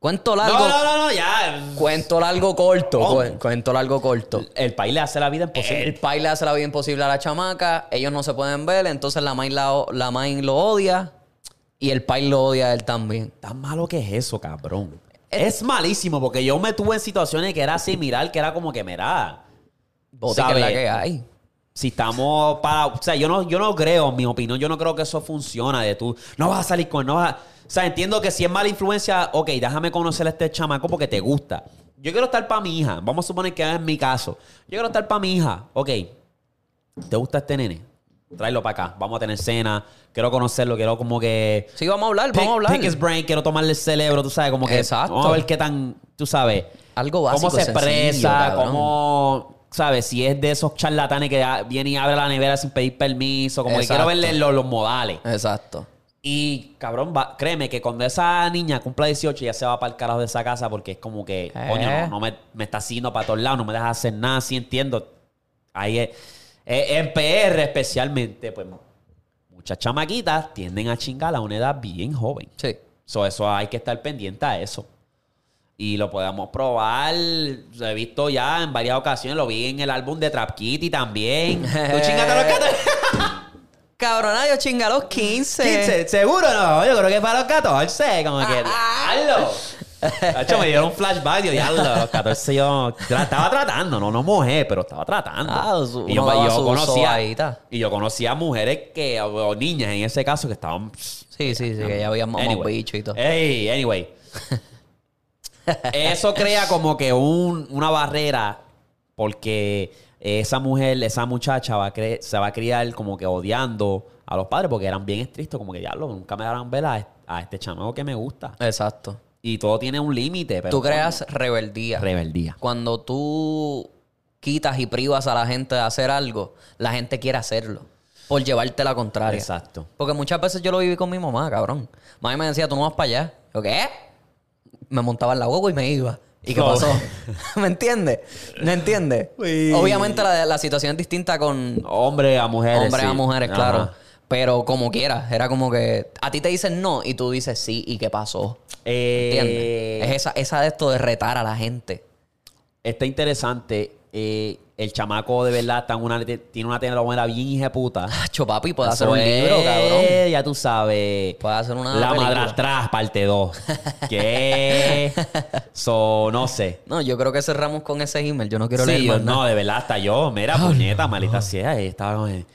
Cuento largo. No, no, no, no, ya. Cuento largo corto. ¿Cómo? Cuen- Cuento largo corto. El país le hace la vida imposible. El pai le hace la vida imposible a la chamaca. Ellos no se pueden ver. Entonces la main, la, main lo odia. Y el pai lo odia a él también. Tan malo que es eso, cabrón. Es malísimo porque yo me tuve en situaciones que era similar, que era como que, mira. Es la que hay. si estamos para. O sea, yo no, yo no creo, en mi opinión, yo no creo que eso funciona de tú. No vas a salir con. No vas a- sea, entiendo que si es mala influencia, ok, déjame conocer a este chamaco porque te gusta. Yo quiero estar para mi hija. Vamos a suponer que es mi caso. Yo quiero estar para mi hija. Ok, ¿te gusta este nene? Tráelo para acá. Vamos a tener cena. Quiero conocerlo. Quiero como que. Sí, vamos a hablar, Pick, vamos a hablar. pick his brain, quiero tomarle el cerebro, tú sabes, como que Exacto. vamos a ver qué tan, tú sabes, Algo básico, cómo se expresa, cómo, sabes, si es de esos charlatanes que viene y abre la nevera sin pedir permiso, como que quiero Exacto. verle los, los modales. Exacto. Y cabrón, va- créeme que cuando esa niña cumpla 18 ya se va para el carajo de esa casa porque es como que, Eh. coño, no, no me, me está haciendo para todos lados, no me deja hacer nada, sí entiendo. Ahí es, en PR especialmente, pues muchas chamaquitas tienden a chingar a una edad bien joven. Sí. So, eso hay que estar pendiente a eso. Y lo podemos probar. Lo he visto ya en varias ocasiones. Lo vi en el álbum de Trap Kitty también. ¿Tú chingaste a los 14? Cabrona, yo chinga a los 15. 15, ¿Seguro no? Yo creo que para los 14. Como que, diablo. De hecho, me dieron un flashback. Yo, diablo, a los 14 yo tra- estaba tratando. No, no mojé, pero estaba tratando. Ah, su- y yo, su conocía, sobadita. y yo conocía mujeres que, o, niñas en ese caso, que estaban Sí, sí, sí, que ya habían mamado Anyway. bicho y todo. Hey, anyway. Eso crea como que un- una barrera porque esa mujer, esa muchacha va a cre- se va a criar como que odiando a los padres porque eran bien estrictos, como que diablo, nunca me darán ver a, a este chamaco que me gusta. Exacto. Y todo tiene un límite, Tú creas rebeldía. rebeldía. Cuando tú quitas y privas a la gente de hacer algo, la gente quiere hacerlo. Por llevarte la contraria. Exacto. Porque muchas veces yo lo viví con mi mamá, cabrón. Mami me decía, tú no vas para allá. Yo, ¿qué? Me montaba en la huevo y me iba. ¿Y qué No. pasó? ¿Me entiendes? ¿Me entiendes? Obviamente la, la situación es distinta con Hombre a mujeres. hombres a mujeres, Ajá. claro. Pero como quieras, era como que a ti te dicen no y tú dices sí y qué pasó. ¿Entiendes? Eh, Es esa, esa de esto de retar a la gente. Está interesante. eh, el chamaco de verdad está en una, tiene una telenovela bien hija puta. Hacho, papi, puede hacer un libro, cabrón. Ya tú sabes. Puede hacer una La película. madrastra, parte 2. ¿Qué? so, no sé. No, yo creo que cerramos con ese email. Yo no quiero Sí, leer más no, de verdad, hasta yo. Mira, puñeta, malita sea. Ahí de, Cabrón,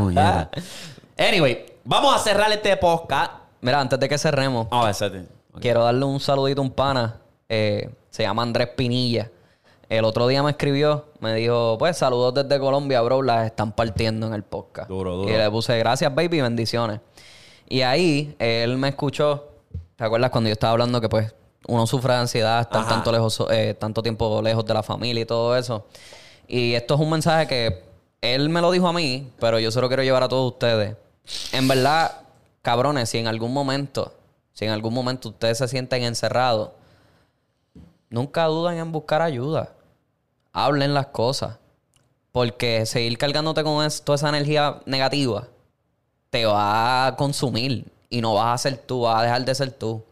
puñeta. Anyway, vamos a cerrar este podcast. Mira, antes de que cerremos, Vamos a ver. ok. quiero darle un saludito a un pana. eh, se llama Andrés Pinilla. El otro día me escribió, me dijo, pues saludos desde Colombia, bro, las están partiendo en el podcast. Duro, duro. Y le puse, gracias, baby, bendiciones. Y ahí él me escuchó, ¿te acuerdas cuando yo estaba hablando que pues uno sufre de ansiedad, estar Ajá. tanto, lejos, eh, tanto tiempo lejos de la familia y todo eso? Y esto es un mensaje que él me lo dijo a mí, pero yo se lo quiero llevar a todos ustedes. En verdad, cabrones, si en algún momento, si en algún momento ustedes se sienten encerrados, nunca duden en buscar ayuda. Hablen las cosas. Porque seguir cargándote con es- toda esa energía negativa te va a consumir y no vas a ser tú, vas a dejar de ser tú.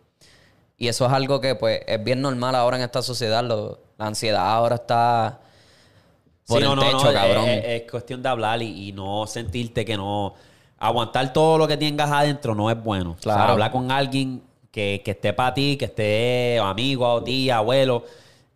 Y eso es algo que pues es bien normal ahora en esta sociedad. Lo- la ansiedad ahora está por Sí, el no, techo, no, cabrón. Es, es cuestión de hablar y, y no sentirte que no. Aguantar todo lo que tengas adentro no es bueno. O sea, Claro. hablar con alguien que, que esté para ti, que esté amigo, tía, abuelo,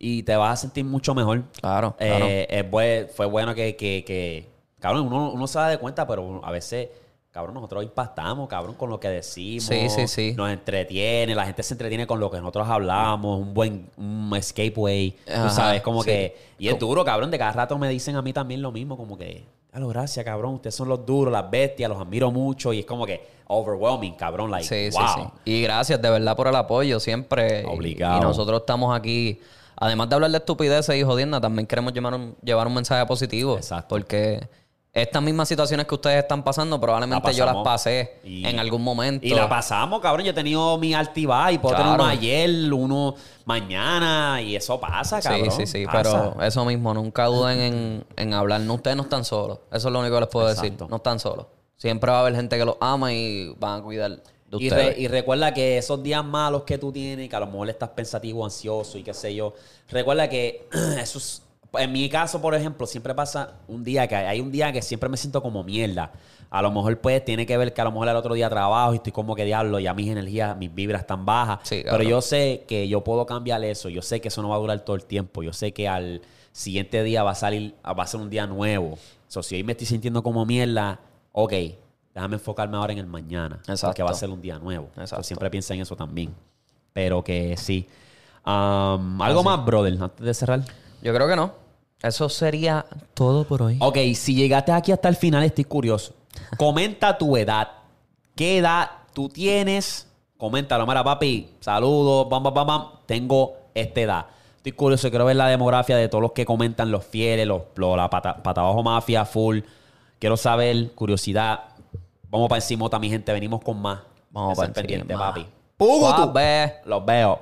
y te vas a sentir mucho mejor. Claro, Eh, claro. bue- fue bueno que, que, que- cabrón, uno, uno se da de cuenta, pero a veces, cabrón, nosotros impactamos, cabrón, con lo que decimos. Sí, sí, sí. Nos entretiene, la gente se entretiene con lo que nosotros hablamos, un buen un escape way. Ajá, tú sabes, como sí. que. Y es duro, cabrón, de cada rato me dicen a mí también lo mismo, como que. Dalo, gracias, cabrón. Ustedes son los duros, las bestias, los admiro mucho. Y es como que overwhelming, cabrón. Like, Sí, wow. sí, sí. Y gracias de verdad por el apoyo siempre. Obligado. Y nosotros estamos aquí, además de hablar de estupideces y jodienda, también queremos llevar un, llevar un mensaje positivo. Exacto. Porque estas mismas situaciones que ustedes están pasando, probablemente La yo las pasé Y- en algún momento. Y la pasamos, cabrón. Yo he tenido mi altiva y puedo Claro. tener uno ayer, uno mañana. Y eso pasa, cabrón. Sí, sí, sí. Pasa. Pero eso mismo, nunca duden en, en hablar. No, ustedes no están solos. Eso es lo único que les puedo decir. No están solos. Siempre va a haber gente que los ama y van a cuidar de Y, ustedes. re- y recuerda que esos días malos que tú tienes, que a lo mejor estás pensativo, ansioso y qué sé yo, recuerda que eso es En mi caso, por ejemplo, siempre pasa un día que hay un día que siempre me siento como mierda. A lo mejor, pues, tiene que ver que a lo mejor el otro día trabajo y estoy como que diablo, ya mis energías, mis vibras están bajas. Sí, Pero yo sé que yo puedo cambiar eso. Yo sé que eso no va a durar todo el tiempo. Yo sé que al siguiente día va a salir, va a ser un día nuevo. So, si hoy me estoy sintiendo como mierda, ok, déjame enfocarme ahora en el mañana. Exacto. Porque va a ser un día nuevo. Exacto. siempre piensa en eso también. Pero que sí. Um, ¿Algo más, brother, antes de cerrar? Yo creo que no. Eso sería todo por hoy. Ok, si llegaste aquí hasta el final, estoy curioso. Comenta tu edad. ¿Qué edad tú tienes? Coméntalo. Mira, papi, saludos, bam, bam, bam, bam. Tengo esta edad. Estoy curioso, quiero ver la demografía de todos los que comentan, los fieles, los, los- la pata, pata abajo mafia, full. Quiero saber, curiosidad. Vamos para encima, mi gente. Venimos con más. Vamos Estén pa' encima. pendientes, papi. ¡Pugutu! Suave. Los veo.